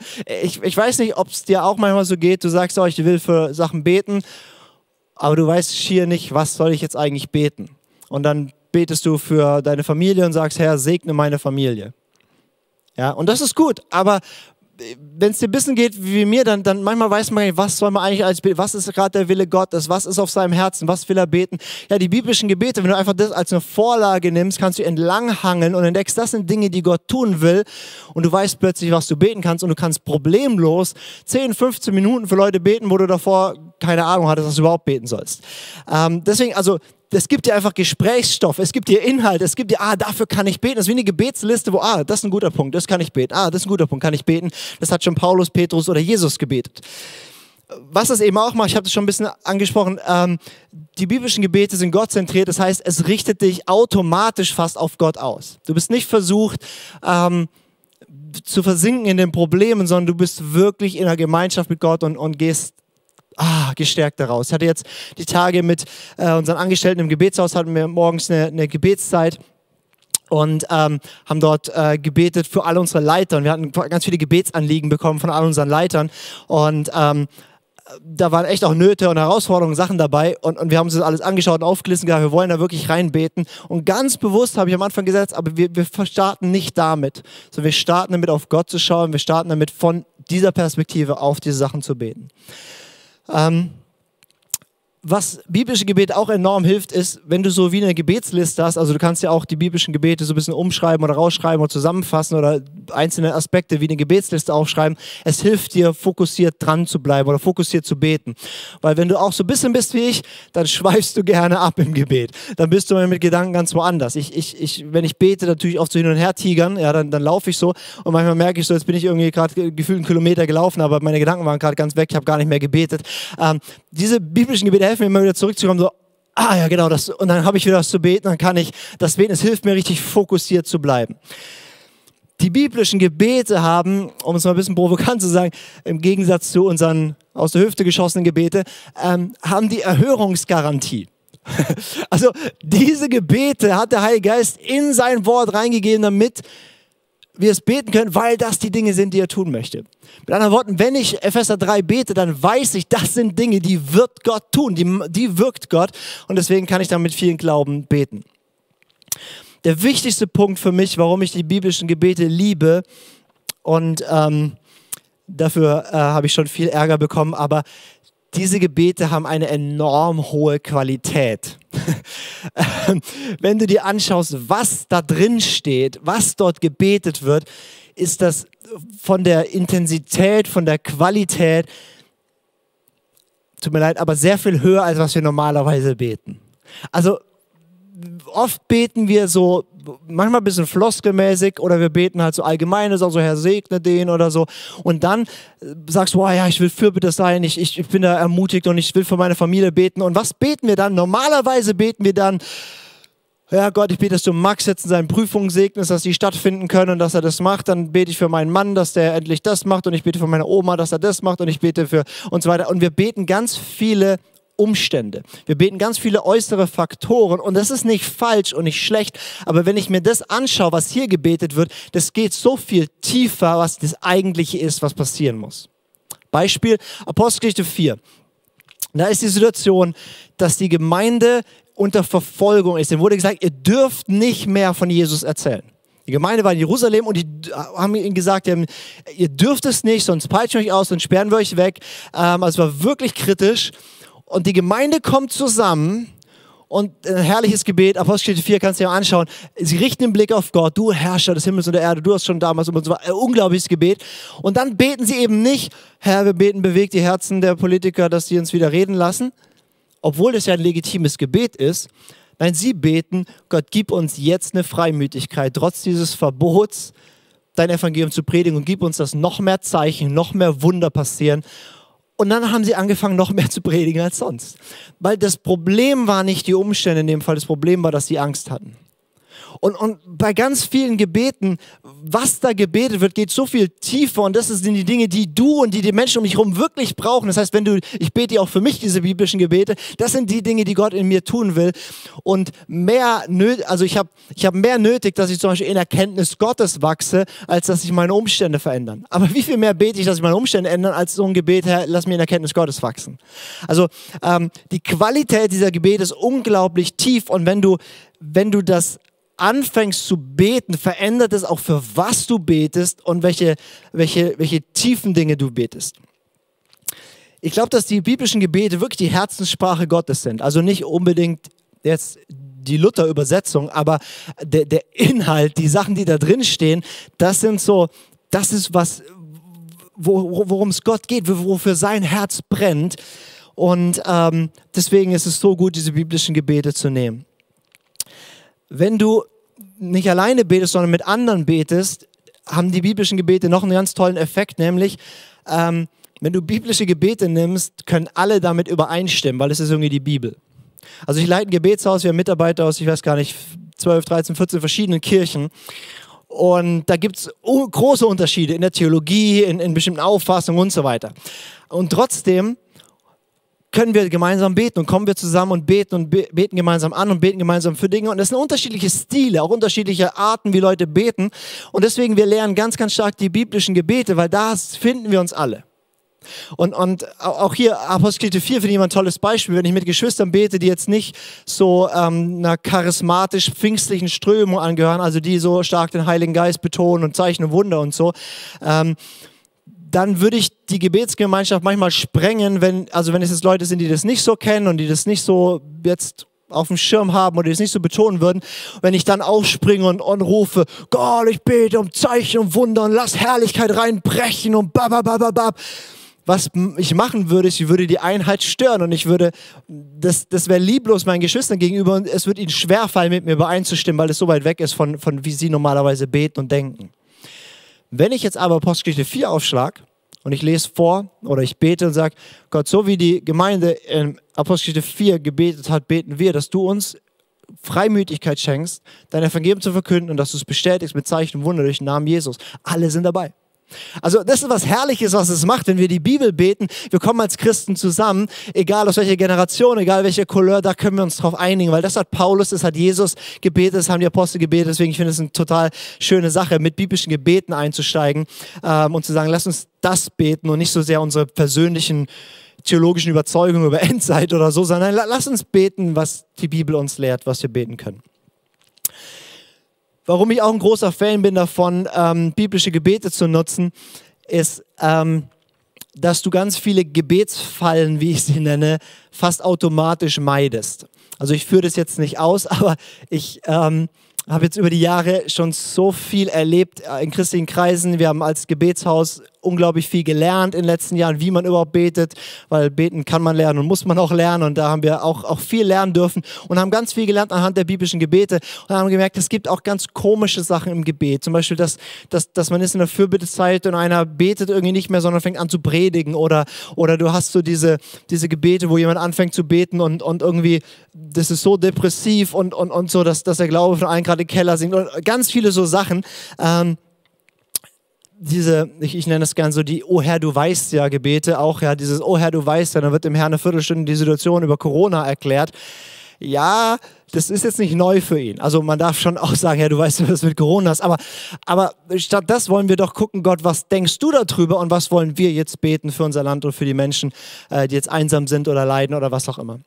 Ich, ich weiß nicht, ob es dir auch manchmal so geht, du sagst, oh, ich will für Sachen beten, aber du weißt schier nicht, was soll ich jetzt eigentlich beten. Und dann betest du für deine Familie und sagst, Herr, segne meine Familie. Ja, und das ist gut, aber wenn es dir ein bisschen geht wie mir, dann, dann manchmal weiß man nicht, was soll man eigentlich als was ist gerade der Wille Gottes, was ist auf seinem Herzen, was will er beten. Ja, die biblischen Gebete, wenn du einfach das als eine Vorlage nimmst, kannst du entlanghangeln und entdeckst, das sind Dinge, die Gott tun will und du weißt plötzlich, was du beten kannst und du kannst problemlos 10, 15 Minuten für Leute beten, wo du davor keine Ahnung hattest, was du überhaupt beten sollst. Ähm, deswegen, also es gibt dir einfach Gesprächsstoff, es gibt dir Inhalt, es gibt dir, ah, dafür kann ich beten. Das ist wie eine Gebetsliste, wo, ah, das ist ein guter Punkt, das kann ich beten. Ah, das ist ein guter Punkt, kann ich beten. Das hat schon Paulus, Petrus oder Jesus gebetet. Was es eben auch macht, ich habe das schon ein bisschen angesprochen, ähm, die biblischen Gebete sind gottzentriert, das heißt, es richtet dich automatisch fast auf Gott aus. Du bist nicht versucht, ähm, zu versinken in den Problemen, sondern du bist wirklich in der Gemeinschaft mit Gott und, und gehst ah, gestärkt daraus. Ich hatte jetzt die Tage mit äh, unseren Angestellten im Gebetshaus, hatten wir morgens eine, eine Gebetszeit und ähm, haben dort äh, gebetet für alle unsere Leiter. Und wir hatten ganz viele Gebetsanliegen bekommen von all unseren Leitern. Und ähm, da waren echt auch Nöte und Herausforderungen, Sachen dabei. Und, und wir haben uns das alles angeschaut und aufgelistet gesagt, wir wollen da wirklich reinbeten. Und ganz bewusst habe ich am Anfang gesagt, aber wir, wir starten nicht damit, sondern wir starten damit auf Gott zu schauen. Wir starten damit von dieser Perspektive auf diese Sachen zu beten. Ähm, was biblische Gebete auch enorm hilft, ist, wenn du so wie eine Gebetsliste hast, also du kannst ja auch die biblischen Gebete so ein bisschen umschreiben oder rausschreiben oder zusammenfassen oder einzelne Aspekte wie eine Gebetsliste aufschreiben. Es hilft dir, fokussiert dran zu bleiben oder fokussiert zu beten. Weil wenn du auch so ein bisschen bist wie ich, dann schweifst du gerne ab im Gebet. Dann bist du mit Gedanken ganz woanders. Ich, ich, ich, wenn ich bete, natürlich oft so hin und her tigern, ja, dann, dann laufe ich so und manchmal merke ich so, jetzt bin ich irgendwie gerade gefühlt einen Kilometer gelaufen, aber meine Gedanken waren gerade ganz weg, ich habe gar nicht mehr gebetet. Ähm, diese biblischen Gebete helfen immer wieder zurückzukommen, so, ah ja, genau, das, und dann habe ich wieder was zu beten, dann kann ich das beten. Es hilft mir richtig fokussiert zu bleiben. Die biblischen Gebete haben, um es mal ein bisschen provokant zu sagen, im Gegensatz zu unseren aus der Hüfte geschossenen Gebete, ähm, haben die Erhörungsgarantie. [LAUGHS] also diese Gebete hat der Heilige Geist in sein Wort reingegeben, damit wir es beten können, weil das die Dinge sind, die er tun möchte. Mit anderen Worten, wenn ich Epheser 3 bete, dann weiß ich, das sind Dinge, die wird Gott tun, die, die wirkt Gott und deswegen kann ich dann mit vielen Glauben beten. Der wichtigste Punkt für mich, warum ich die biblischen Gebete liebe und ähm, dafür äh, habe ich schon viel Ärger bekommen, aber diese Gebete haben eine enorm hohe Qualität. [LAUGHS] Wenn du dir anschaust, was da drin steht, was dort gebetet wird, ist das von der Intensität, von der Qualität, tut mir leid, aber sehr viel höher, als was wir normalerweise beten. Also oft beten wir so, manchmal ein bisschen floskelmäßig oder wir beten halt so allgemeines, also Herr segne den oder so. Und dann äh, sagst du, oh ja, ich will Fürbitte sein, ich, ich, ich bin da ermutigt und ich will für meine Familie beten. Und was beten wir dann? Normalerweise beten wir dann, ja Gott, ich bete, dass du Max jetzt in seinen Prüfungen segnest, dass sie stattfinden können und dass er das macht. Dann bete ich für meinen Mann, dass der endlich das macht und ich bete für meine Oma, dass er das macht und ich bete für und so weiter. Und wir beten ganz viele Umstände. Wir beten ganz viele äußere Faktoren und das ist nicht falsch und nicht schlecht, aber wenn ich mir das anschaue, was hier gebetet wird, das geht so viel tiefer, was das eigentliche ist, was passieren muss. Beispiel Apostelgeschichte 4. Da ist die Situation, dass die Gemeinde unter Verfolgung ist. Dem wurde gesagt, ihr dürft nicht mehr von Jesus erzählen. Die Gemeinde war in Jerusalem und die haben ihnen gesagt, ihr dürft es nicht, sonst peitschen wir euch aus, sonst sperren wir euch weg. Ähm, also es war wirklich kritisch. Und die Gemeinde kommt zusammen und ein herrliches Gebet, Apostelgeschichte 4 kannst du dir anschauen. Sie richten den Blick auf Gott, du Herrscher des Himmels und der Erde, du hast schon damals und so ein unglaubliches Gebet. Und dann beten sie eben nicht, Herr, wir beten, bewegt die Herzen der Politiker, dass sie uns wieder reden lassen, obwohl das ja ein legitimes Gebet ist. Nein, sie beten, Gott, gib uns jetzt eine Freimütigkeit, trotz dieses Verbots, dein Evangelium zu predigen und gib uns, dass noch mehr Zeichen, noch mehr Wunder passieren und dann haben sie angefangen, noch mehr zu predigen als sonst. Weil das Problem war nicht die Umstände in dem Fall, das Problem war, dass sie Angst hatten. Und, und bei ganz vielen Gebeten, was da gebetet wird, geht so viel tiefer und das sind die Dinge, die du und die die Menschen um mich herum wirklich brauchen. Das heißt, wenn du, ich bete auch für mich diese biblischen Gebete, das sind die Dinge, die Gott in mir tun will. Und mehr nötig, also ich habe ich hab mehr nötig, dass ich zum Beispiel in Erkenntnis Gottes wachse, als dass sich meine Umstände verändern. Aber wie viel mehr bete ich, dass sich meine Umstände ändern, als so ein Gebet, Herr, lass mir in Erkenntnis Gottes wachsen. Also ähm, die Qualität dieser Gebete ist unglaublich tief und wenn du, wenn du das anfängst zu beten, verändert es auch für was du betest und welche, welche, welche tiefen Dinge du betest. Ich glaube, dass die biblischen Gebete wirklich die Herzenssprache Gottes sind. Also nicht unbedingt jetzt die Luther-Übersetzung, aber der, der Inhalt, die Sachen, die da drin stehen, das sind so, das ist was, worum es Gott geht, wofür sein Herz brennt. Und ähm, deswegen ist es so gut, diese biblischen Gebete zu nehmen wenn du nicht alleine betest, sondern mit anderen betest, haben die biblischen Gebete noch einen ganz tollen Effekt, nämlich ähm, wenn du biblische Gebete nimmst, können alle damit übereinstimmen, weil es ist irgendwie die Bibel. Also ich leite ein Gebetshaus, wir haben Mitarbeiter aus, ich weiß gar nicht, 12, 13, 14 verschiedenen Kirchen. Und da gibt es große Unterschiede in der Theologie, in, in bestimmten Auffassungen und so weiter. Und trotzdem können wir gemeinsam beten und kommen wir zusammen und beten und beten gemeinsam an und beten gemeinsam für Dinge. Und das sind unterschiedliche Stile, auch unterschiedliche Arten, wie Leute beten. Und deswegen, wir lernen ganz, ganz stark die biblischen Gebete, weil da finden wir uns alle. Und, und auch hier, Apostelgeschichte 4 finde ich ein tolles Beispiel, wenn ich mit Geschwistern bete, die jetzt nicht so ähm, einer charismatisch-pfingstlichen Strömung angehören, also die so stark den Heiligen Geist betonen und Zeichen und Wunder und so. Ähm, dann würde ich die Gebetsgemeinschaft manchmal sprengen, wenn, also wenn es jetzt Leute sind, die das nicht so kennen und die das nicht so jetzt auf dem Schirm haben oder die es nicht so betonen würden, wenn ich dann aufspringe und, und rufe, Gott, ich bete um Zeichen und Wunder und lass Herrlichkeit reinbrechen und bababababab. Was ich machen würde, ich würde die Einheit stören und ich würde, das, das wäre lieblos meinen Geschwistern gegenüber und es würde ihnen schwerfallen, mit mir übereinzustimmen, weil es so weit weg ist von, von wie sie normalerweise beten und denken. Wenn ich jetzt aber Apostelgeschichte 4 aufschlag und ich lese vor oder ich bete und sage, Gott, so wie die Gemeinde in Apostelgeschichte 4 gebetet hat, beten wir, dass du uns Freimütigkeit schenkst, dein Evangelium zu verkünden und dass du es bestätigst mit Zeichen und Wunder durch den Namen Jesus. Alle sind dabei. Also das ist was Herrliches, was es macht, wenn wir die Bibel beten. Wir kommen als Christen zusammen, egal aus welcher Generation, egal welcher Couleur, da können wir uns drauf einigen, weil das hat Paulus, das hat Jesus gebetet, das haben die Apostel gebetet. Deswegen finde ich es eine total schöne Sache, mit biblischen Gebeten einzusteigen ähm, und zu sagen, lass uns das beten und nicht so sehr unsere persönlichen theologischen Überzeugungen über [LAUGHS] Endzeit oder so, sondern lass uns beten, was die Bibel uns lehrt, was wir beten können. Warum ich auch ein großer Fan bin davon, ähm, biblische Gebete zu nutzen, ist, ähm, dass du ganz viele Gebetsfallen, wie ich sie nenne, fast automatisch meidest. Also ich führe das jetzt nicht aus, [LAUGHS] aber ich ähm, habe jetzt über die Jahre schon so viel erlebt äh, in christlichen Kreisen. Wir haben als Gebetshaus unglaublich viel gelernt in den letzten Jahren, wie man überhaupt betet, weil beten kann man lernen und muss man auch lernen und da haben wir auch, auch viel lernen dürfen und haben ganz viel gelernt anhand der biblischen Gebete und haben gemerkt, es gibt auch ganz komische Sachen im Gebet. Zum Beispiel, dass, dass, dass man ist in der Fürbittezeit und einer betet irgendwie nicht mehr, sondern fängt an zu predigen oder, oder du hast so diese, diese Gebete, wo jemand anfängt zu beten und, und irgendwie, das ist so depressiv und, und, und so, dass, dass der Glaube von allen gerade Keller sinkt und ganz viele so Sachen. Ähm, diese, ich, ich nenne es gern so die Oh Herr, du weißt ja Gebete, auch ja, dieses Oh Herr, du weißt ja, dann wird dem Herrn eine Viertelstunde die Situation über Corona erklärt. Ja, das ist jetzt nicht neu für ihn. Also man darf schon auch sagen, ja, du weißt, was mit Corona ist. Aber, aber statt das wollen wir doch gucken, Gott, was denkst du darüber und was wollen wir jetzt beten für unser Land und für die Menschen, äh, die jetzt einsam sind oder leiden oder was auch immer.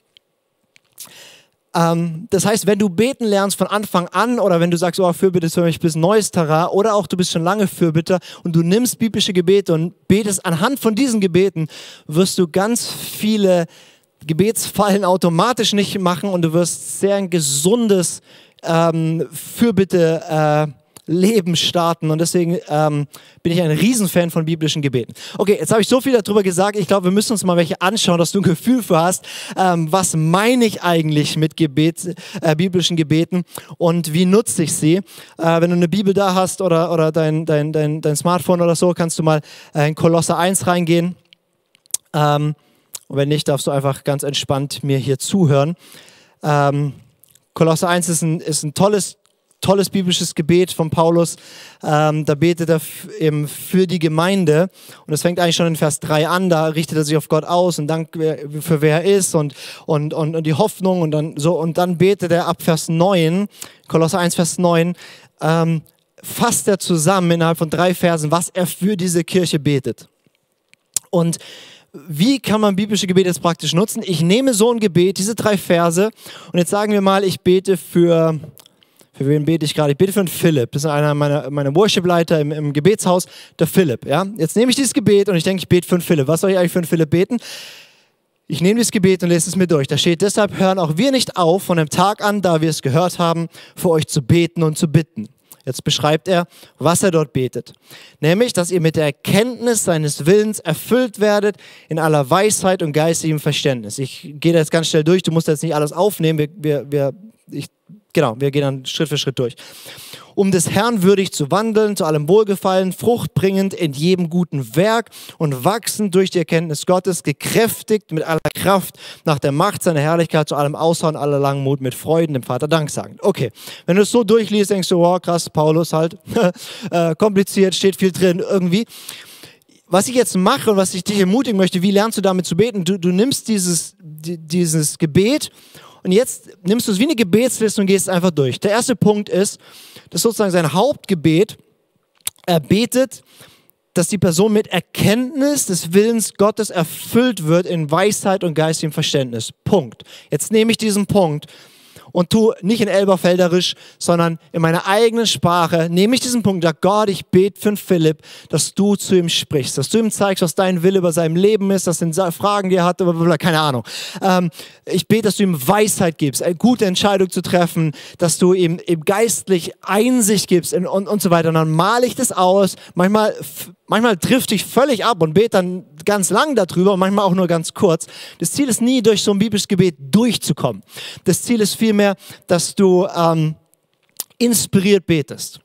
Ähm, das heißt, wenn du beten lernst von Anfang an oder wenn du sagst, oh, Fürbitte ist für mich bis neues Terrain oder auch du bist schon lange Fürbitter und du nimmst biblische Gebete und betest anhand von diesen Gebeten, wirst du ganz viele Gebetsfallen automatisch nicht machen und du wirst sehr ein gesundes ähm, Fürbitte äh, Leben starten. Und deswegen ähm, bin ich ein Riesenfan von biblischen Gebeten. Okay, jetzt habe ich so viel darüber gesagt. Ich glaube, wir müssen uns mal welche anschauen, dass du ein Gefühl für hast, ähm, was meine ich eigentlich mit Gebet, äh, biblischen Gebeten und wie nutze ich sie. Äh, wenn du eine Bibel da hast oder, oder dein, dein, dein, dein Smartphone oder so, kannst du mal äh, in Kolosser 1 reingehen. Ähm, und wenn nicht, darfst du einfach ganz entspannt mir hier zuhören. Ähm, Kolosser 1 ist ein, ist ein tolles tolles biblisches Gebet von Paulus. Ähm, da betet er eben für die Gemeinde. Und es fängt eigentlich schon in Vers 3 an. Da richtet er sich auf Gott aus und dankt für wer er ist und, und, und, und die Hoffnung. Und dann, so, und dann betet er ab Vers 9, Kolosser 1, Vers 9, ähm, fasst er zusammen innerhalb von drei Versen, was er für diese Kirche betet. Und wie kann man biblische Gebete jetzt praktisch nutzen? Ich nehme so ein Gebet, diese drei Verse, und jetzt sagen wir mal, ich bete für für wen bete ich gerade? Ich bete für einen Philipp. Das ist einer meiner, meiner Worship-Leiter im, im, Gebetshaus, der Philipp. Ja? Jetzt nehme ich dieses Gebet und ich denke, ich bete für einen Philipp. Was soll ich eigentlich für einen Philipp beten? Ich nehme dieses Gebet und lese es mir durch. Da steht, deshalb hören auch wir nicht auf, von dem Tag an, da wir es gehört haben, für euch zu beten und zu bitten. Jetzt beschreibt er, was er dort betet. Nämlich, dass ihr mit der Erkenntnis seines Willens erfüllt werdet in aller Weisheit und geistigem Verständnis. Ich gehe das ganz schnell durch, du musst jetzt nicht alles aufnehmen. Wir, wir, wir, ich Genau, wir gehen dann Schritt für Schritt durch. Um des Herrn würdig zu wandeln, zu allem Wohlgefallen, fruchtbringend in jedem guten Werk und wachsend durch die Erkenntnis Gottes, gekräftigt mit aller Kraft nach der Macht seiner Herrlichkeit, zu allem Aushauen, aller Langmut mit Freuden dem Vater Dank sagen. Okay, wenn du es so durchliest, denkst du, wow, krass, Paulus halt, [LAUGHS] äh, kompliziert, steht viel drin irgendwie was ich jetzt mache und was ich dich ermutigen möchte, wie lernst du damit zu beten? Du, du nimmst dieses, dieses Gebet und jetzt nimmst du es wie eine Gebetsliste und gehst einfach durch. Der erste Punkt ist, das ist sozusagen sein Hauptgebet. Er betet, dass die Person mit Erkenntnis des Willens Gottes erfüllt wird in Weisheit und geistigem Verständnis. Punkt. Jetzt nehme ich diesen Punkt und tu nicht in Elberfelderisch, sondern in meiner eigenen Sprache, nehme ich diesen Punkt, sag Gott, ich bete für Philipp, dass du zu ihm sprichst, dass du ihm zeigst, was dein Wille über seinem Leben ist, dass er Fragen, die er hat, keine Ahnung. Ähm, ich bete, dass du ihm Weisheit gibst, eine gute Entscheidung zu treffen, dass du ihm, ihm geistlich Einsicht gibst und, und, und so weiter. Und dann male ich das aus. Manchmal, manchmal trifft ich völlig ab und bete dann ganz lang darüber manchmal auch nur ganz kurz. Das Ziel ist nie, durch so ein biblisches Gebet durchzukommen. Das Ziel ist vielmehr, dass du ähm, inspiriert betest.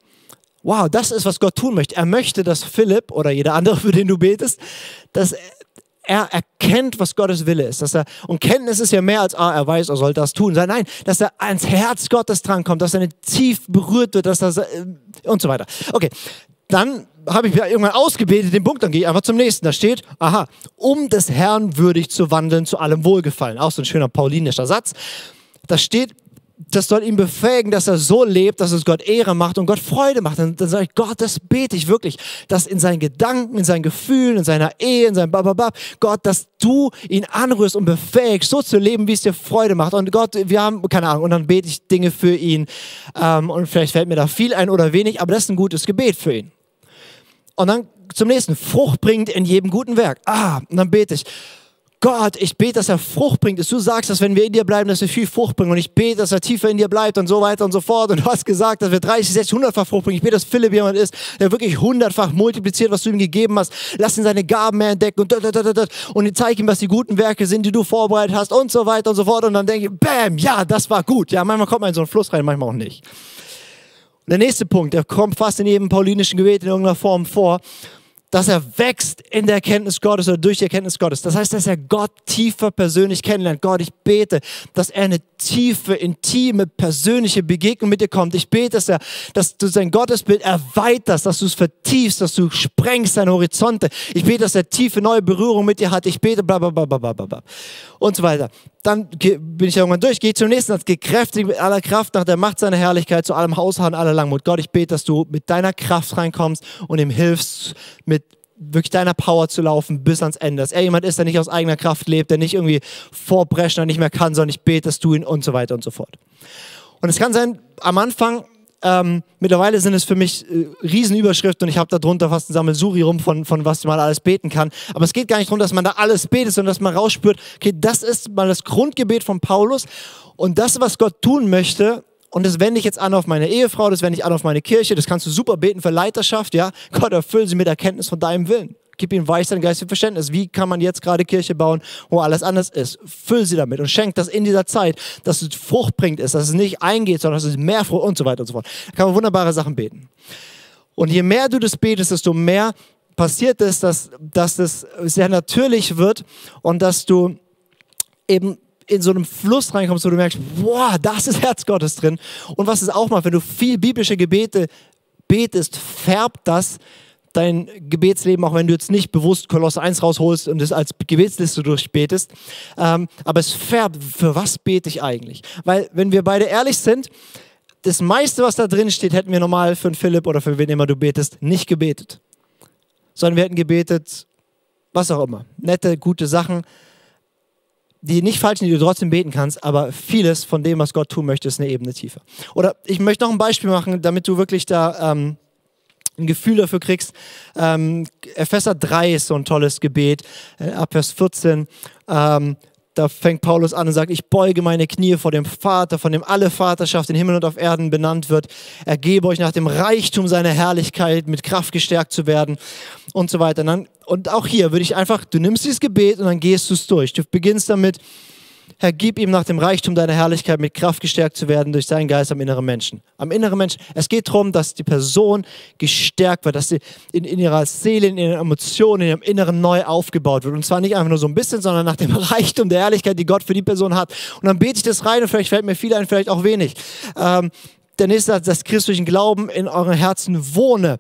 Wow, das ist, was Gott tun möchte. Er möchte, dass Philipp oder jeder andere, für den du betest, dass er erkennt, was Gottes Wille ist. Dass er, und Kenntnis ist ja mehr als, ah, er weiß, er soll das tun. Nein, dass er ans Herz Gottes drankommt, dass er tief berührt wird, dass er, äh, und so weiter. Okay, dann habe ich mir irgendwann ausgebetet, den Punkt, dann gehe ich einfach zum nächsten. Da steht, aha, um des Herrn würdig zu wandeln, zu allem Wohlgefallen. Auch so ein schöner paulinischer Satz. Da steht, das soll ihn befähigen, dass er so lebt, dass es Gott Ehre macht und Gott Freude macht. Und dann sage ich, Gott, das bete ich wirklich, dass in seinen Gedanken, in seinen Gefühlen, in seiner Ehe, in seinem Bababab, Gott, dass du ihn anrührst und befähigst, so zu leben, wie es dir Freude macht. Und Gott, wir haben, keine Ahnung, und dann bete ich Dinge für ihn. Ähm, und vielleicht fällt mir da viel ein oder wenig, aber das ist ein gutes Gebet für ihn. Und dann zum nächsten, Frucht bringt in jedem guten Werk. Ah, und dann bete ich, Gott, ich bete, dass er Frucht bringt, dass du sagst, dass wenn wir in dir bleiben, dass wir viel Frucht bringen. Und ich bete, dass er tiefer in dir bleibt und so weiter und so fort. Und du hast gesagt, dass wir 30, 60, 100-fach Frucht bringen. Ich bete, dass Philipp jemand ist, der wirklich hundertfach multipliziert, was du ihm gegeben hast. Lass ihn seine Gaben mehr entdecken und, und zeig ihm, was die guten Werke sind, die du vorbereitet hast und so weiter und so fort. Und dann denke ich, bam, ja, das war gut. Ja, manchmal kommt man in so einen Fluss rein, manchmal auch nicht. Der nächste Punkt, der kommt fast in jedem paulinischen Gebet in irgendeiner Form vor dass er wächst in der Erkenntnis Gottes oder durch die Erkenntnis Gottes. Das heißt, dass er Gott tiefer persönlich kennenlernt. Gott, ich bete, dass er eine tiefe, intime, persönliche Begegnung mit dir kommt. Ich bete, dass, er, dass du sein Gottesbild erweiterst, dass du es vertiefst, dass du sprengst deine Horizonte. Ich bete, dass er tiefe, neue Berührung mit dir hat. Ich bete, bla, bla, bla, bla, bla, bla. Und so weiter. Dann bin ich irgendwann durch, gehe zum nächsten, als gekräftigt mit aller Kraft nach der Macht seiner Herrlichkeit zu allem Hausharren, aller Langmut. Gott, ich bete, dass du mit deiner Kraft reinkommst und ihm hilfst, mit wirklich deiner Power zu laufen bis ans Ende. Dass er jemand ist, der nicht aus eigener Kraft lebt, der nicht irgendwie vorbrechen und nicht mehr kann, sondern ich bete, dass du ihn und so weiter und so fort. Und es kann sein, am Anfang, ähm, mittlerweile sind es für mich äh, Riesenüberschriften und ich habe da drunter fast ein Sammelsuri rum von, von was man alles beten kann. Aber es geht gar nicht darum, dass man da alles betet, sondern dass man rausspürt, okay, das ist mal das Grundgebet von Paulus und das, was Gott tun möchte, und das wende ich jetzt an auf meine Ehefrau, das wende ich an auf meine Kirche, das kannst du super beten für Leiterschaft, ja. Gott, erfüll sie mit Erkenntnis von deinem Willen. Gib ihnen Weisheit, Geist und Verständnis. Wie kann man jetzt gerade Kirche bauen, wo alles anders ist? Füll sie damit und schenk das in dieser Zeit, dass es Frucht bringt ist, dass es nicht eingeht, sondern dass es mehr Frucht und so weiter und so fort. Da kann man wunderbare Sachen beten. Und je mehr du das betest, desto mehr passiert es, dass, dass es sehr natürlich wird und dass du eben in so einem Fluss reinkommst, wo du merkst, boah, das ist Herz Gottes drin. Und was es auch macht, wenn du viel biblische Gebete betest, färbt das dein Gebetsleben, auch wenn du jetzt nicht bewusst Kolosse 1 rausholst und es als Gebetsliste durchbetest. Ähm, aber es färbt, für was bete ich eigentlich? Weil, wenn wir beide ehrlich sind, das meiste, was da drin steht, hätten wir normal für einen Philipp oder für wen immer du betest, nicht gebetet. Sondern wir hätten gebetet, was auch immer. Nette, gute Sachen die nicht falsch sind, die du trotzdem beten kannst, aber vieles von dem, was Gott tun möchte, ist eine Ebene tiefer. Oder ich möchte noch ein Beispiel machen, damit du wirklich da ähm, ein Gefühl dafür kriegst. Ähm, Epheser 3 ist so ein tolles Gebet, äh, ab Vers 14. Ähm, da fängt Paulus an und sagt, ich beuge meine Knie vor dem Vater, von dem alle Vaterschaft in Himmel und auf Erden benannt wird. Ergebe euch nach dem Reichtum seiner Herrlichkeit, mit Kraft gestärkt zu werden und so weiter. Und, dann, und auch hier würde ich einfach, du nimmst dieses Gebet und dann gehst du es durch. Du beginnst damit, Herr, gib ihm nach dem Reichtum deiner Herrlichkeit mit Kraft gestärkt zu werden durch seinen Geist am inneren Menschen. Am inneren Menschen. Es geht darum, dass die Person gestärkt wird, dass sie in, in ihrer Seele, in ihren Emotionen, in ihrem Inneren neu aufgebaut wird. Und zwar nicht einfach nur so ein bisschen, sondern nach dem [LAUGHS] Reichtum der Herrlichkeit, die Gott für die Person hat. Und dann bete ich das rein und vielleicht fällt mir viel ein, vielleicht auch wenig. Ähm, der nächste Satz, dass Christus durch den Glauben in euren Herzen wohne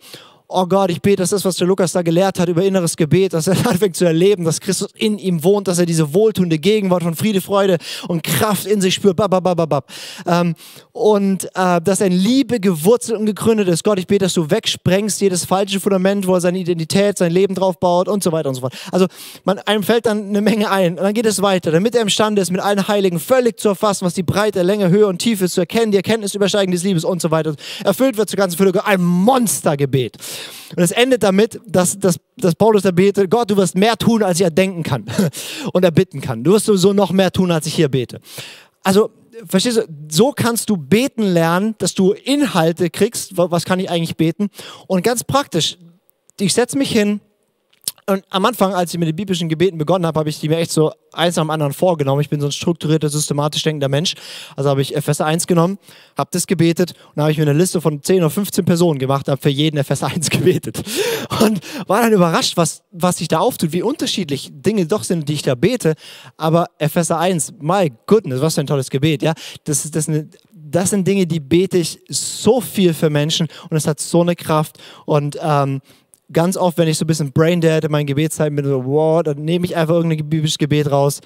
oh Gott, ich bete, dass das, was der Lukas da gelehrt hat über inneres Gebet, dass er [LAUGHS] anfängt zu erleben, dass Christus in ihm wohnt, dass er diese wohltuende Gegenwart von Friede, Freude und Kraft in sich spürt. Bababababab. Ähm, und äh, dass er in Liebe gewurzelt und gegründet ist. Gott, ich bete, dass du wegsprengst jedes falsche Fundament, wo er seine Identität, sein Leben drauf baut und so weiter und so fort. Also man, einem fällt dann eine Menge ein und dann geht es weiter, damit er imstande ist, mit allen Heiligen völlig zu erfassen, was die Breite, Länge, Höhe und Tiefe ist, zu erkennen, die Erkenntnis übersteigen des Liebes und so weiter. Erfüllt wird zur ganzen Fülle ein Monstergebet. Und es endet damit, dass, dass, dass Paulus da betet, Gott, du wirst mehr tun, als ich erdenken kann [LAUGHS] und erbitten kann. Du wirst sowieso noch mehr tun, als ich hier bete. Also, verstehst du, so kannst du beten lernen, dass du Inhalte kriegst, was kann ich eigentlich beten? Und ganz praktisch, ich setze mich hin, und am Anfang, als ich mit den biblischen Gebeten begonnen habe, habe ich die mir echt so eins am anderen vorgenommen. Ich bin so ein strukturierter, systematisch denkender Mensch. Also habe ich Epheser 1 genommen, habe das gebetet und habe ich mir eine Liste von 10 oder 15 Personen gemacht, habe für jeden Epheser 1 [LAUGHS] gebetet. Und war dann überrascht, was, was sich da auftut, wie unterschiedlich Dinge doch sind, die ich da bete. Aber Epheser 1, my goodness, was für ein tolles Gebet. Ja? Das, das, das sind Dinge, die bete ich so viel für Menschen und es hat so eine Kraft. Und ähm, ganz oft, wenn ich so ein bisschen braindead in meinen Gebetszeiten bin, so, wow, dann nehme ich einfach irgendein biblisches Gebet raus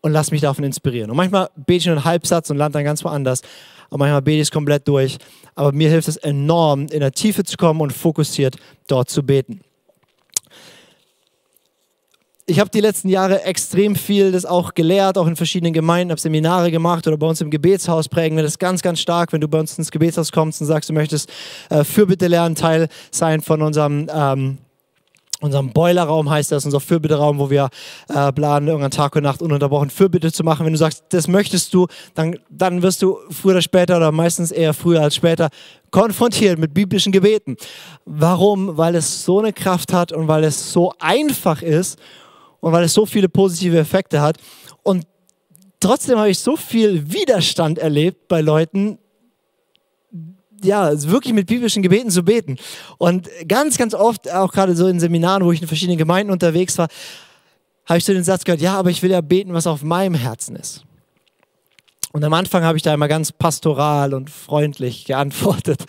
und lasse mich davon inspirieren. Und manchmal bete ich nur einen Halbsatz und lande dann ganz woanders. Und manchmal bete ich es komplett durch. Aber mir hilft es enorm, in der Tiefe zu kommen und fokussiert dort zu beten ich habe die letzten Jahre extrem viel das auch gelehrt, auch in verschiedenen Gemeinden, habe Seminare gemacht oder bei uns im Gebetshaus prägen wir das ganz, ganz stark, wenn du bei uns ins Gebetshaus kommst und sagst, du möchtest äh, Fürbitte lernen, Teil sein von unserem ähm, unserem Boilerraum heißt das, unser Fürbitteraum, wo wir äh, planen, irgendwann Tag und Nacht ununterbrochen Fürbitte zu machen. Wenn du sagst, das möchtest du, dann, dann wirst du früher oder später oder meistens eher früher als später konfrontiert mit biblischen Gebeten. Warum? Weil es so eine Kraft hat und weil es so einfach ist und weil es so viele positive Effekte hat. Und trotzdem habe ich so viel Widerstand erlebt bei Leuten, ja, wirklich mit biblischen Gebeten zu beten. Und ganz, ganz oft, auch gerade so in Seminaren, wo ich in verschiedenen Gemeinden unterwegs war, habe ich so den Satz gehört, ja, aber ich will ja beten, was auf meinem Herzen ist. Und am Anfang habe ich da immer ganz pastoral und freundlich geantwortet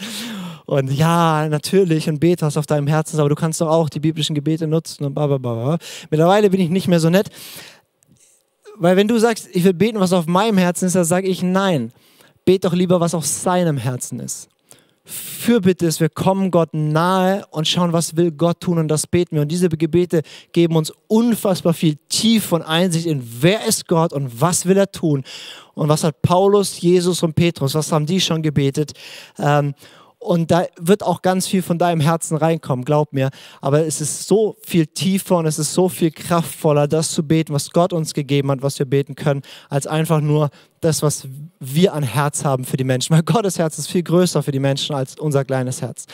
und ja, natürlich und bete, was auf deinem Herzen aber du kannst doch auch die biblischen Gebete nutzen und bla bla bla. Mittlerweile bin ich nicht mehr so nett, weil wenn du sagst, ich will beten, was auf meinem Herzen ist, dann sage ich nein. Bet doch lieber, was auf seinem Herzen ist. Fürbitte ist, wir kommen Gott nahe und schauen, was will Gott tun und das beten wir. Und diese Gebete geben uns unfassbar viel Tief und Einsicht in, wer ist Gott und was will er tun. Und was hat Paulus, Jesus und Petrus, was haben die schon gebetet? Ähm, und da wird auch ganz viel von deinem Herzen reinkommen, glaub mir. Aber es ist so viel tiefer und es ist so viel kraftvoller, das zu beten, was Gott uns gegeben hat, was wir beten können, als einfach nur das, was wir an Herz haben für die Menschen. Weil Gottes Herz ist viel größer für die Menschen als unser kleines Herz.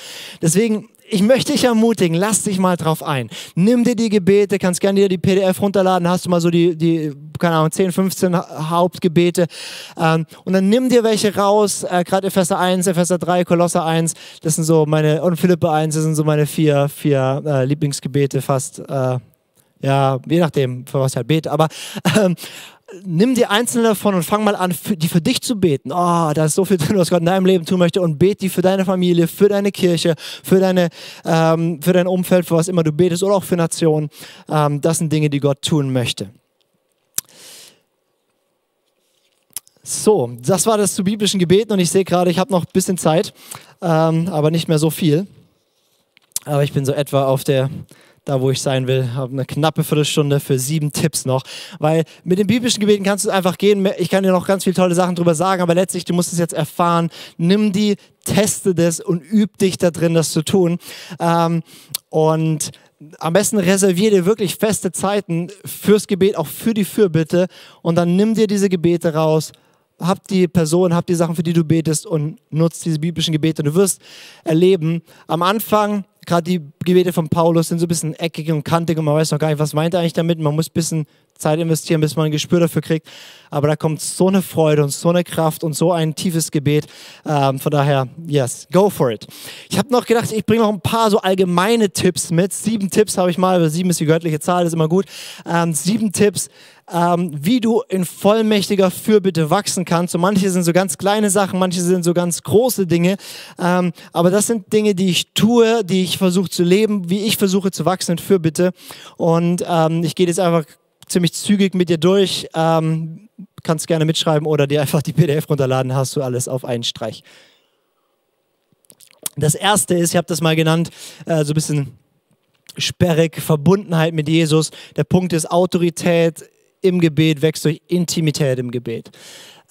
Deswegen ich möchte dich ermutigen, lass dich mal drauf ein. Nimm dir die Gebete, kannst gerne dir die PDF runterladen, hast du mal so die, die keine Ahnung, 10, 15 Hauptgebete. Ähm, und dann nimm dir welche raus, äh, gerade Epheser 1, Epheser 3, Kolosser 1, das sind so meine, und Philippe 1, das sind so meine vier, vier äh, Lieblingsgebete fast. Äh, ja, je nachdem, für was ich halt bete. Aber ähm, nimm dir einzelne davon und fang mal an, die für dich zu beten. Oh, da ist so viel drin, was Gott in deinem Leben tun möchte und bete die für deine Familie, für deine Kirche, für, deine, ähm, für dein Umfeld, für was immer du betest oder auch für Nationen. Ähm, das sind Dinge, die Gott tun möchte. So, das war das zu biblischen Gebeten und ich sehe gerade, ich habe noch ein bisschen Zeit, ähm, aber nicht mehr so viel. Aber ich bin so etwa auf der da wo ich sein will. Habe eine knappe Viertelstunde für sieben Tipps noch. Weil mit den biblischen Gebeten kannst du einfach gehen. Ich kann dir noch ganz viele tolle Sachen drüber sagen, aber letztlich, du musst es jetzt erfahren. Nimm die, teste das und üb dich da drin, das zu tun. Ähm, und am besten reservier dir wirklich feste Zeiten fürs Gebet, auch für die Fürbitte. Und dann nimm dir diese Gebete raus hab die Person, hab die Sachen, für die du betest und nutzt diese biblischen Gebete. Du wirst erleben, am Anfang gerade die Gebete von Paulus sind so ein bisschen eckig und kantig und man weiß noch gar nicht, was meint er eigentlich damit. Man muss ein bisschen Zeit investieren, bis man ein Gespür dafür kriegt. Aber da kommt so eine Freude und so eine Kraft und so ein tiefes Gebet. Ähm, von daher, yes, go for it. Ich habe noch gedacht, ich bringe noch ein paar so allgemeine Tipps mit. Sieben Tipps habe ich mal, aber sieben ist die göttliche Zahl, das ist immer gut. Ähm, sieben Tipps, ähm, wie du in vollmächtiger Fürbitte wachsen kannst. Und manche sind so ganz kleine Sachen, manche sind so ganz große Dinge. Ähm, aber das sind Dinge, die ich tue, die ich versuche zu leben, wie ich versuche zu wachsen in Fürbitte. Und ähm, ich gehe jetzt einfach ziemlich zügig mit dir durch. Ähm, kannst gerne mitschreiben oder dir einfach die PDF runterladen, hast du alles auf einen Streich. Das erste ist, ich habe das mal genannt, äh, so ein bisschen sperrig, Verbundenheit mit Jesus. Der Punkt ist Autorität im Gebet wächst durch Intimität im Gebet.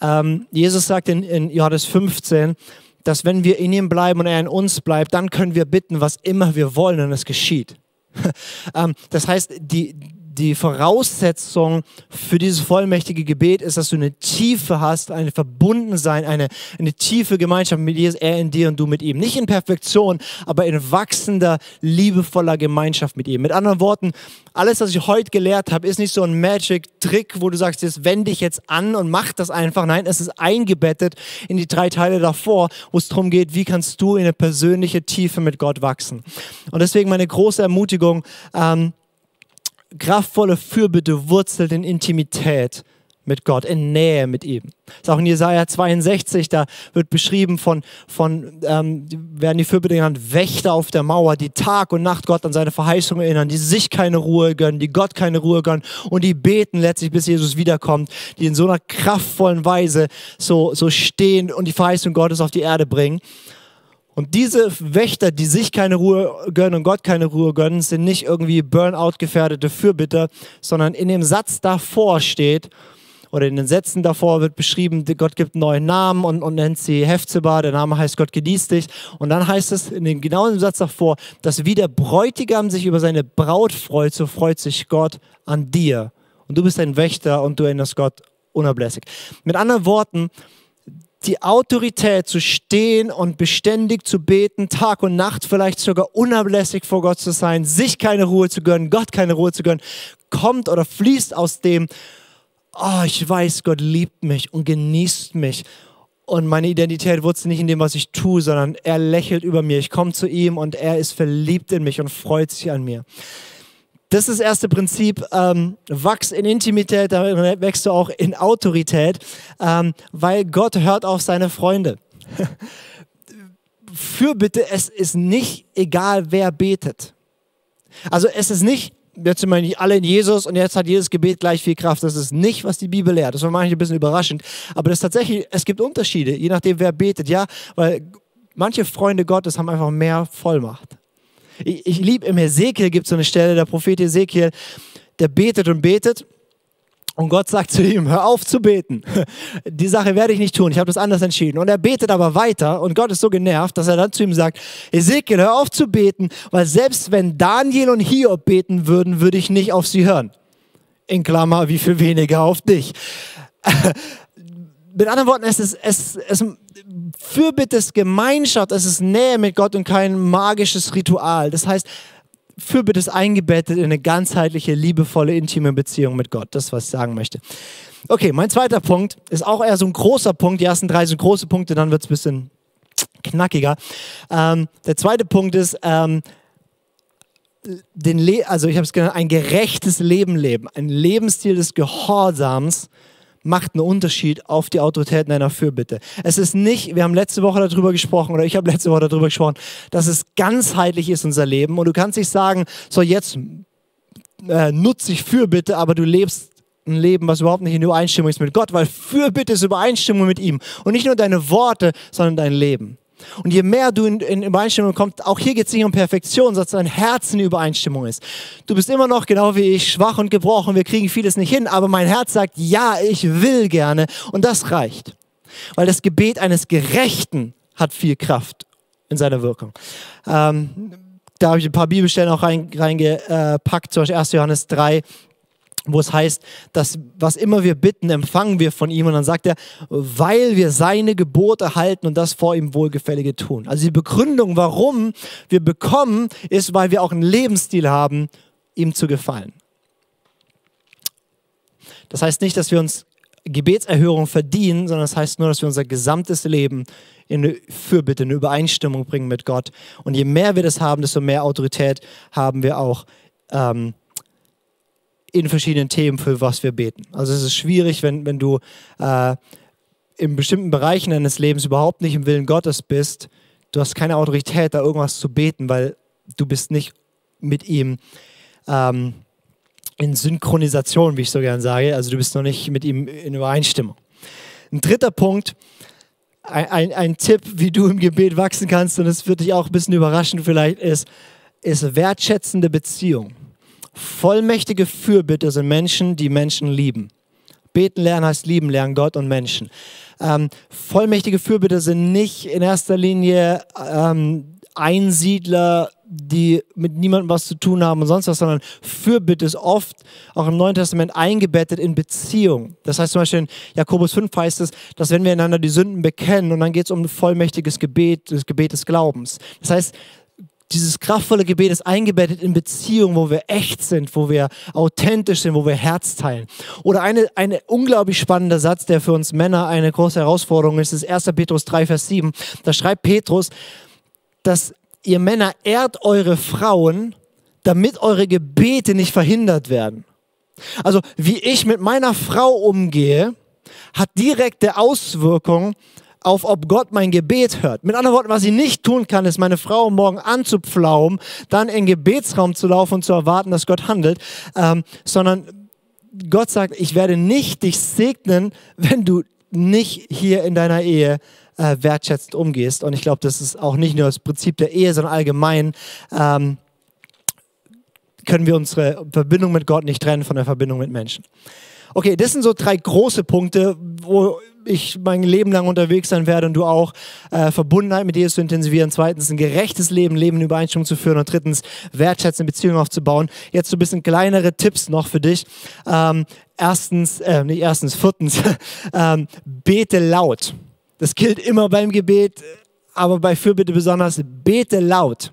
Ähm, Jesus sagt in, in Johannes 15, dass wenn wir in ihm bleiben und er in uns bleibt, dann können wir bitten, was immer wir wollen und es geschieht. [LAUGHS] ähm, das heißt, die, die Voraussetzung für dieses vollmächtige Gebet ist, dass du eine Tiefe hast, eine Verbundensein, eine, eine tiefe Gemeinschaft mit Jesus, er in dir und du mit ihm. Nicht in Perfektion, aber in wachsender, liebevoller Gemeinschaft mit ihm. Mit anderen Worten, alles, was ich heute gelehrt habe, ist nicht so ein Magic-Trick, wo du sagst, jetzt wende dich jetzt an und mach das einfach. Nein, es ist eingebettet in die drei Teile davor, wo es darum geht, wie kannst du in eine persönliche Tiefe mit Gott wachsen. Und deswegen meine große Ermutigung, ähm, kraftvolle Fürbitte wurzelt in Intimität mit Gott, in Nähe mit ihm. Das ist auch in Jesaja 62, da wird beschrieben von, von ähm, werden die Fürbitte genannt, Wächter auf der Mauer, die Tag und Nacht Gott an seine Verheißung erinnern, die sich keine Ruhe gönnen, die Gott keine Ruhe gönnen und die beten letztlich, bis Jesus wiederkommt, die in so einer kraftvollen Weise so, so stehen und die Verheißung Gottes auf die Erde bringen. Und diese Wächter, die sich keine Ruhe gönnen und Gott keine Ruhe gönnen, sind nicht irgendwie Burnout-gefährdete Fürbitter, sondern in dem Satz davor steht, oder in den Sätzen davor wird beschrieben, Gott gibt einen neuen Namen und, und nennt sie Hefzeba, der Name heißt Gott genießt dich. Und dann heißt es in dem genauen Satz davor, dass wie der Bräutigam sich über seine Braut freut, so freut sich Gott an dir. Und du bist ein Wächter und du erinnerst Gott unablässig. Mit anderen Worten, die Autorität zu stehen und beständig zu beten, Tag und Nacht vielleicht sogar unablässig vor Gott zu sein, sich keine Ruhe zu gönnen, Gott keine Ruhe zu gönnen, kommt oder fließt aus dem, oh, ich weiß, Gott liebt mich und genießt mich. Und meine Identität wurzelt nicht in dem, was ich tue, sondern er lächelt über mir. Ich komme zu ihm und er ist verliebt in mich und freut sich an mir. Das ist das erste Prinzip. Ähm, wachs in Intimität, dann wächst du auch in Autorität, ähm, weil Gott hört auf seine Freunde. [LAUGHS] Fürbitte, es ist nicht egal, wer betet. Also es ist nicht, jetzt sind wir nicht alle in Jesus und jetzt hat jedes Gebet gleich viel Kraft. Das ist nicht, was die Bibel lehrt. Das war manchmal ein bisschen überraschend. Aber das tatsächlich, es gibt Unterschiede, je nachdem, wer betet. Ja, weil manche Freunde Gottes haben einfach mehr Vollmacht. Ich, ich liebe im Ezekiel gibt es so eine Stelle, der Prophet Ezekiel, der betet und betet. Und Gott sagt zu ihm, hör auf zu beten. [LAUGHS] Die Sache werde ich nicht tun. Ich habe das anders entschieden. Und er betet aber weiter. Und Gott ist so genervt, dass er dann zu ihm sagt, Ezekiel, hör auf zu beten, weil selbst wenn Daniel und Hiob beten würden, würde ich nicht auf sie hören. In Klammer, wie viel weniger auf dich. [LAUGHS] Mit anderen Worten, es ist, es, es, Fürbitte ist Gemeinschaft, es ist Nähe mit Gott und kein magisches Ritual. Das heißt, Fürbitte ist eingebettet in eine ganzheitliche, liebevolle, intime Beziehung mit Gott. Das was ich sagen möchte. Okay, mein zweiter Punkt ist auch eher so ein großer Punkt. Die ersten drei sind große Punkte, dann wird es ein bisschen knackiger. Ähm, der zweite Punkt ist, ähm, den Le also ich habe es genannt, ein gerechtes Leben leben, ein Lebensstil des Gehorsams macht einen Unterschied auf die Autorität deiner Fürbitte. Es ist nicht, wir haben letzte Woche darüber gesprochen oder ich habe letzte Woche darüber gesprochen, dass es ganzheitlich ist unser Leben und du kannst nicht sagen, so jetzt äh, nutze ich Fürbitte, aber du lebst ein Leben, was überhaupt nicht in Übereinstimmung ist mit Gott, weil Fürbitte ist Übereinstimmung mit ihm und nicht nur deine Worte, sondern dein Leben. Und je mehr du in, in Übereinstimmung kommst, auch hier geht es nicht um Perfektion, sondern dein Herz in Übereinstimmung ist. Du bist immer noch genau wie ich, schwach und gebrochen, wir kriegen vieles nicht hin, aber mein Herz sagt, ja, ich will gerne und das reicht. Weil das Gebet eines Gerechten hat viel Kraft in seiner Wirkung. Ähm, da habe ich ein paar Bibelstellen auch reingepackt, rein, zum Beispiel 1. Johannes 3, wo es heißt, dass was immer wir bitten, empfangen wir von ihm. Und dann sagt er, weil wir seine Gebote halten und das vor ihm Wohlgefällige tun. Also die Begründung, warum wir bekommen, ist, weil wir auch einen Lebensstil haben, ihm zu gefallen. Das heißt nicht, dass wir uns Gebetserhörung verdienen, sondern das heißt nur, dass wir unser gesamtes Leben in eine Fürbitte, eine Übereinstimmung bringen mit Gott. Und je mehr wir das haben, desto mehr Autorität haben wir auch ähm, in verschiedenen Themen, für was wir beten. Also es ist schwierig, wenn, wenn du äh, in bestimmten Bereichen deines Lebens überhaupt nicht im Willen Gottes bist, du hast keine Autorität, da irgendwas zu beten, weil du bist nicht mit ihm ähm, in Synchronisation, wie ich so gern sage. Also du bist noch nicht mit ihm in Übereinstimmung. Ein dritter Punkt, ein, ein, ein Tipp, wie du im Gebet wachsen kannst, und es wird dich auch ein bisschen überraschen vielleicht, ist, ist wertschätzende Beziehung. Vollmächtige Fürbitte sind Menschen, die Menschen lieben. Beten lernen heißt lieben lernen, Gott und Menschen. Ähm, vollmächtige Fürbitte sind nicht in erster Linie ähm, Einsiedler, die mit niemandem was zu tun haben und sonst was, sondern Fürbitte ist oft auch im Neuen Testament eingebettet in Beziehung. Das heißt zum Beispiel in Jakobus 5 heißt es, dass wenn wir einander die Sünden bekennen und dann geht es um ein vollmächtiges Gebet, das Gebet des Glaubens. Das heißt, dieses kraftvolle Gebet ist eingebettet in Beziehungen, wo wir echt sind, wo wir authentisch sind, wo wir Herz teilen. Oder eine, eine unglaublich spannender Satz, der für uns Männer eine große Herausforderung ist, ist 1. Petrus 3, Vers 7. Da schreibt Petrus, dass ihr Männer ehrt eure Frauen, damit eure Gebete nicht verhindert werden. Also wie ich mit meiner Frau umgehe, hat direkte Auswirkungen auf, ob Gott mein Gebet hört. Mit anderen Worten, was ich nicht tun kann, ist, meine Frau morgen anzupflaumen, dann in den Gebetsraum zu laufen und zu erwarten, dass Gott handelt, ähm, sondern Gott sagt, ich werde nicht dich segnen, wenn du nicht hier in deiner Ehe äh, wertschätzend umgehst. Und ich glaube, das ist auch nicht nur das Prinzip der Ehe, sondern allgemein ähm, können wir unsere Verbindung mit Gott nicht trennen von der Verbindung mit Menschen. Okay, das sind so drei große Punkte, wo ich mein Leben lang unterwegs sein werde und du auch, äh, Verbundenheit mit Jesus zu intensivieren. Zweitens, ein gerechtes Leben, Leben in Übereinstimmung zu führen. Und drittens, wertschätzende Beziehungen aufzubauen. Jetzt so ein bisschen kleinere Tipps noch für dich. Ähm, erstens, äh, nicht erstens, viertens, [LAUGHS] ähm, bete laut. Das gilt immer beim Gebet, aber bei Fürbitte besonders, bete laut.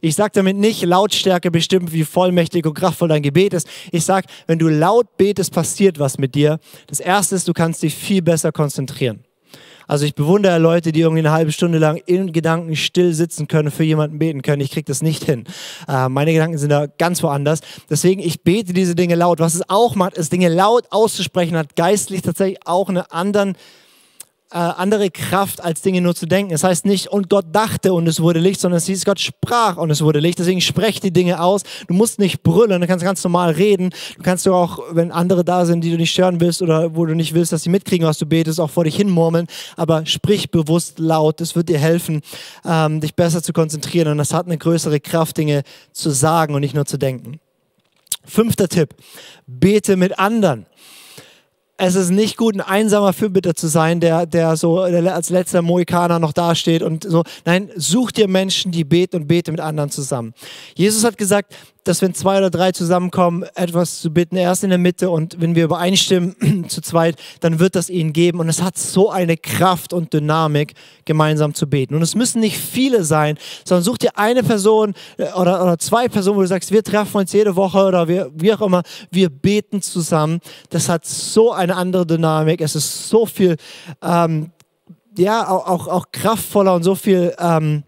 Ich sage damit nicht Lautstärke bestimmt, wie vollmächtig und kraftvoll dein Gebet ist. Ich sage, wenn du laut betest, passiert was mit dir. Das Erste ist, du kannst dich viel besser konzentrieren. Also ich bewundere Leute, die irgendwie eine halbe Stunde lang in Gedanken still sitzen können, für jemanden beten können. Ich kriege das nicht hin. Äh, meine Gedanken sind da ganz woanders. Deswegen, ich bete diese Dinge laut. Was es auch macht, ist Dinge laut auszusprechen, hat geistlich tatsächlich auch einen anderen äh, andere Kraft, als Dinge nur zu denken. Es das heißt nicht, und Gott dachte und es wurde Licht, sondern es hieß, Gott sprach und es wurde Licht. Deswegen sprech die Dinge aus. Du musst nicht brüllen, du kannst ganz normal reden. Du kannst auch, wenn andere da sind, die du nicht stören willst oder wo du nicht willst, dass sie mitkriegen, was du betest, auch vor dich hin murmeln. Aber sprich bewusst laut. Das wird dir helfen, ähm, dich besser zu konzentrieren. Und das hat eine größere Kraft, Dinge zu sagen und nicht nur zu denken. Fünfter Tipp. Bete mit anderen es ist nicht gut, ein einsamer Fürbitter zu sein, der, der so als letzter Mohikaner noch dasteht und so. Nein, such dir Menschen, die beten und bete mit anderen zusammen. Jesus hat gesagt, dass wenn zwei oder drei zusammenkommen, etwas zu bitten, erst in der Mitte und wenn wir übereinstimmen [CLEARS THROAT] zu zweit, dann wird das ihnen geben. Und es hat so eine Kraft und Dynamik, gemeinsam zu beten. Und es müssen nicht viele sein, sondern such dir eine Person äh, oder, oder zwei Personen, wo du sagst, wir treffen uns jede Woche oder wir, wie auch immer, wir beten zusammen. Das hat so eine andere Dynamik. Es ist so viel, ähm, ja, auch, auch, auch kraftvoller und so viel, ähm,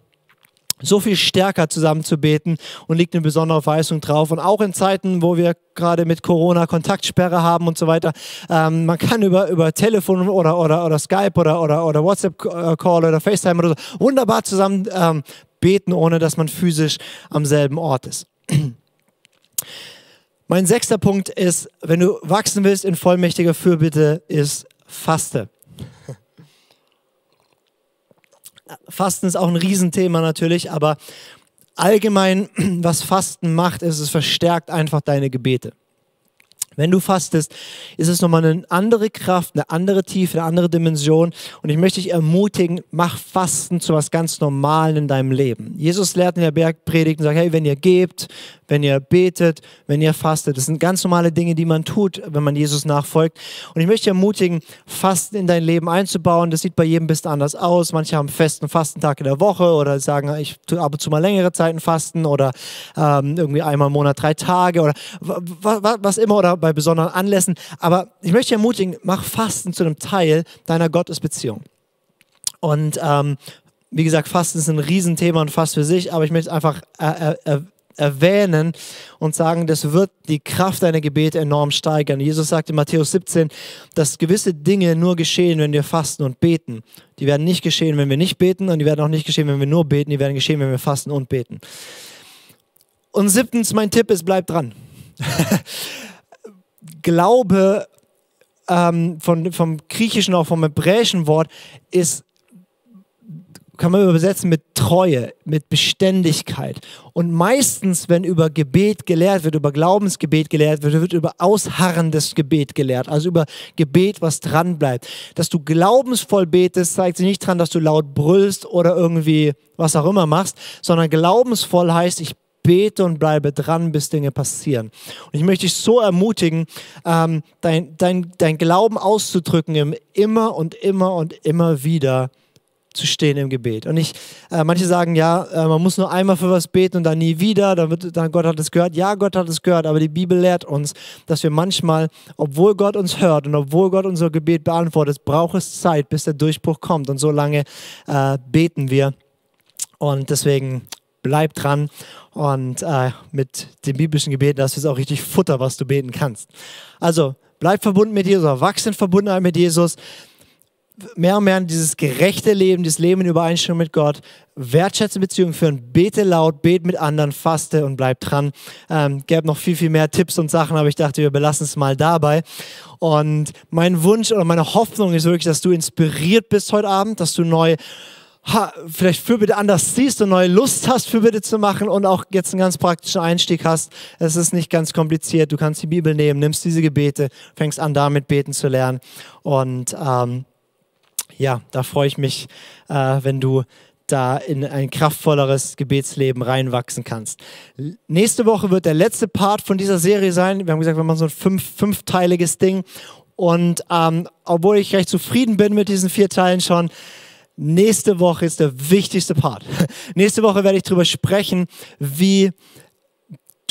so viel stärker zusammen zu beten und liegt eine besondere Weisung drauf. Und auch in Zeiten, wo wir gerade mit Corona Kontaktsperre haben und so weiter, ähm, man kann über, über Telefon oder, oder, oder Skype oder, oder, oder WhatsApp-Call oder FaceTime oder so wunderbar zusammen ähm, beten, ohne dass man physisch am selben Ort ist. [CLEARS THROAT] Mein sechster Punkt ist, wenn du wachsen willst in vollmächtiger Fürbitte, ist Faste. Fasten ist auch ein Riesenthema natürlich, aber allgemein, [CLEARS THROAT] was Fasten macht, ist, es verstärkt einfach deine Gebete. Wenn du fastest, ist es nochmal eine andere Kraft, eine andere Tiefe, eine andere Dimension. Und ich möchte dich ermutigen, mach Fasten zu was ganz Normalen in deinem Leben. Jesus lehrt in der Bergpredigt und sagt, hey, wenn ihr gebt, wenn ihr betet, wenn ihr fastet. Das sind ganz normale Dinge, die man tut, wenn man Jesus nachfolgt. Und ich möchte ermutigen, Fasten in dein Leben einzubauen. Das sieht bei jedem ein bisschen anders aus. Manche haben festen Fastentag in der Woche oder sagen, ich tue ab und zu mal längere Zeiten fasten oder ähm, irgendwie einmal im Monat drei Tage oder was immer. Oder bei besonderen Anlässen. Aber ich möchte ermutigen, mach Fasten zu einem Teil deiner Gottesbeziehung. Und ähm, wie gesagt, Fasten ist ein Riesenthema und fast für sich, aber ich möchte einfach äh, äh, erwähnen und sagen, das wird die Kraft deiner Gebete enorm steigern. Jesus sagt in Matthäus 17, dass gewisse Dinge nur geschehen, wenn wir fasten und beten. Die werden nicht geschehen, wenn wir nicht beten und die werden auch nicht geschehen, wenn wir nur beten. Die werden geschehen, wenn wir fasten und beten. Und siebtens, mein Tipp ist, bleib dran. [LAUGHS] Glaube ähm, von, vom griechischen, auch vom hebräischen Wort ist kann man übersetzen mit Treue, mit Beständigkeit. Und meistens, wenn über Gebet gelehrt wird, über Glaubensgebet gelehrt wird, wird über ausharrendes Gebet gelehrt, also über Gebet, was dran bleibt. Dass du glaubensvoll betest, zeigt sich nicht dran, dass du laut brüllst oder irgendwie was auch immer machst, sondern glaubensvoll heißt, ich bete und bleibe dran, bis Dinge passieren. Und ich möchte dich so ermutigen, ähm, dein, dein, dein Glauben auszudrücken im immer und immer und immer wieder zu stehen im Gebet. Und ich, äh, manche sagen, ja, äh, man muss nur einmal für was beten und dann nie wieder, dann wird dann Gott hat es gehört. Ja, Gott hat es gehört, aber die Bibel lehrt uns, dass wir manchmal, obwohl Gott uns hört und obwohl Gott unser Gebet beantwortet, braucht es Zeit, bis der Durchbruch kommt. Und so lange äh, beten wir. Und deswegen bleib dran und äh, mit dem biblischen Gebet, das ist auch richtig Futter, was du beten kannst. Also bleib verbunden mit Jesus, wachsen verbunden mit Jesus mehr und mehr in dieses gerechte Leben, dieses Leben in Übereinstimmung mit Gott, wertschätzende Beziehungen führen, bete laut, bete mit anderen, faste und bleib dran. Ähm, gäbe noch viel, viel mehr Tipps und Sachen, aber ich dachte, wir belassen es mal dabei. Und mein Wunsch oder meine Hoffnung ist wirklich, dass du inspiriert bist heute Abend, dass du neu ha, vielleicht Fürbitte anders siehst und neue Lust hast, Fürbitte zu machen und auch jetzt einen ganz praktischen Einstieg hast. Es ist nicht ganz kompliziert. Du kannst die Bibel nehmen, nimmst diese Gebete, fängst an, damit beten zu lernen und ähm, ja, da freue ich mich, äh, wenn du da in ein kraftvolleres Gebetsleben reinwachsen kannst. Nächste Woche wird der letzte Part von dieser Serie sein. Wir haben gesagt, wir machen so ein fünf, fünfteiliges Ding. Und ähm, obwohl ich recht zufrieden bin mit diesen vier Teilen schon, nächste Woche ist der wichtigste Part. [LAUGHS] nächste Woche werde ich darüber sprechen, wie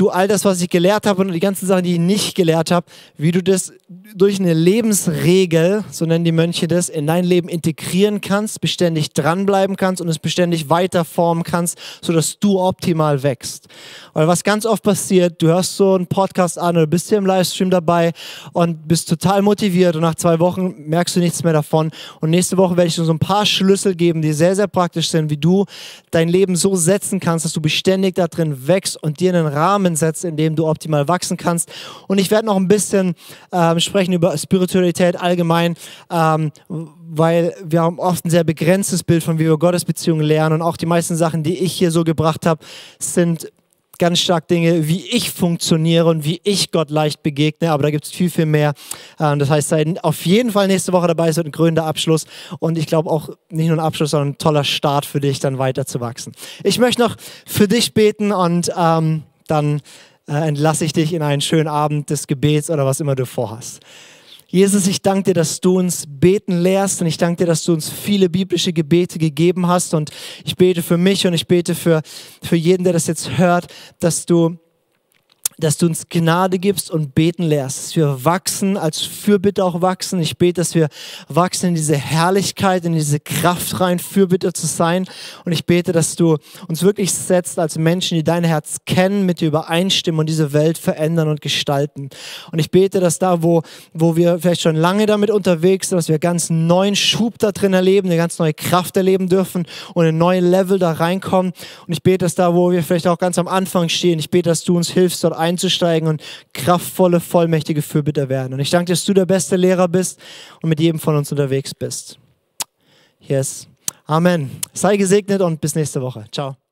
du all das, was ich gelehrt habe und die ganzen Sachen, die ich nicht gelehrt habe, wie du das durch eine Lebensregel, so nennen die Mönche das, in dein Leben integrieren kannst, beständig dranbleiben kannst und es beständig weiter formen kannst, sodass du optimal wächst. Weil was ganz oft passiert, du hörst so einen Podcast an oder bist hier im Livestream dabei und bist total motiviert und nach zwei Wochen merkst du nichts mehr davon. Und nächste Woche werde ich dir so ein paar Schlüssel geben, die sehr, sehr praktisch sind, wie du dein Leben so setzen kannst, dass du beständig da drin wächst und dir einen Rahmen setzt, in dem du optimal wachsen kannst. Und ich werde noch ein bisschen ähm, sprechen über Spiritualität allgemein, ähm, weil wir haben oft ein sehr begrenztes Bild von, wie wir Gottesbeziehungen lernen. Und auch die meisten Sachen, die ich hier so gebracht habe, sind ganz stark Dinge, wie ich funktioniere und wie ich Gott leicht begegne, aber da gibt es viel, viel mehr. Ähm, das heißt, seid auf jeden Fall nächste Woche dabei, es wird ein krönender Abschluss und ich glaube auch nicht nur ein Abschluss, sondern ein toller Start für dich, dann weiter zu wachsen. Ich möchte noch für dich beten und ähm, dann äh, entlasse ich dich in einen schönen Abend des Gebets oder was immer du vorhast. Jesus, ich danke dir, dass du uns beten lehrst und ich danke dir, dass du uns viele biblische Gebete gegeben hast und ich bete für mich und ich bete für, für jeden, der das jetzt hört, dass du dass du uns Gnade gibst und beten lehrst, dass wir wachsen, als Fürbitte auch wachsen. Ich bete, dass wir wachsen in diese Herrlichkeit, in diese Kraft rein, Fürbitte zu sein. Und ich bete, dass du uns wirklich setzt als Menschen, die dein Herz kennen, mit dir übereinstimmen und diese Welt verändern und gestalten. Und ich bete, dass da, wo, wo wir vielleicht schon lange damit unterwegs sind, dass wir ganz neuen Schub da drin erleben, eine ganz neue Kraft erleben dürfen und ein neues Level da reinkommen. Und ich bete, dass da, wo wir vielleicht auch ganz am Anfang stehen, ich bete, dass du uns hilfst, dort einzusteigen und kraftvolle, vollmächtige Fürbitter werden. Und ich danke, dass du der beste Lehrer bist und mit jedem von uns unterwegs bist. Yes. Amen. Sei gesegnet und bis nächste Woche. Ciao.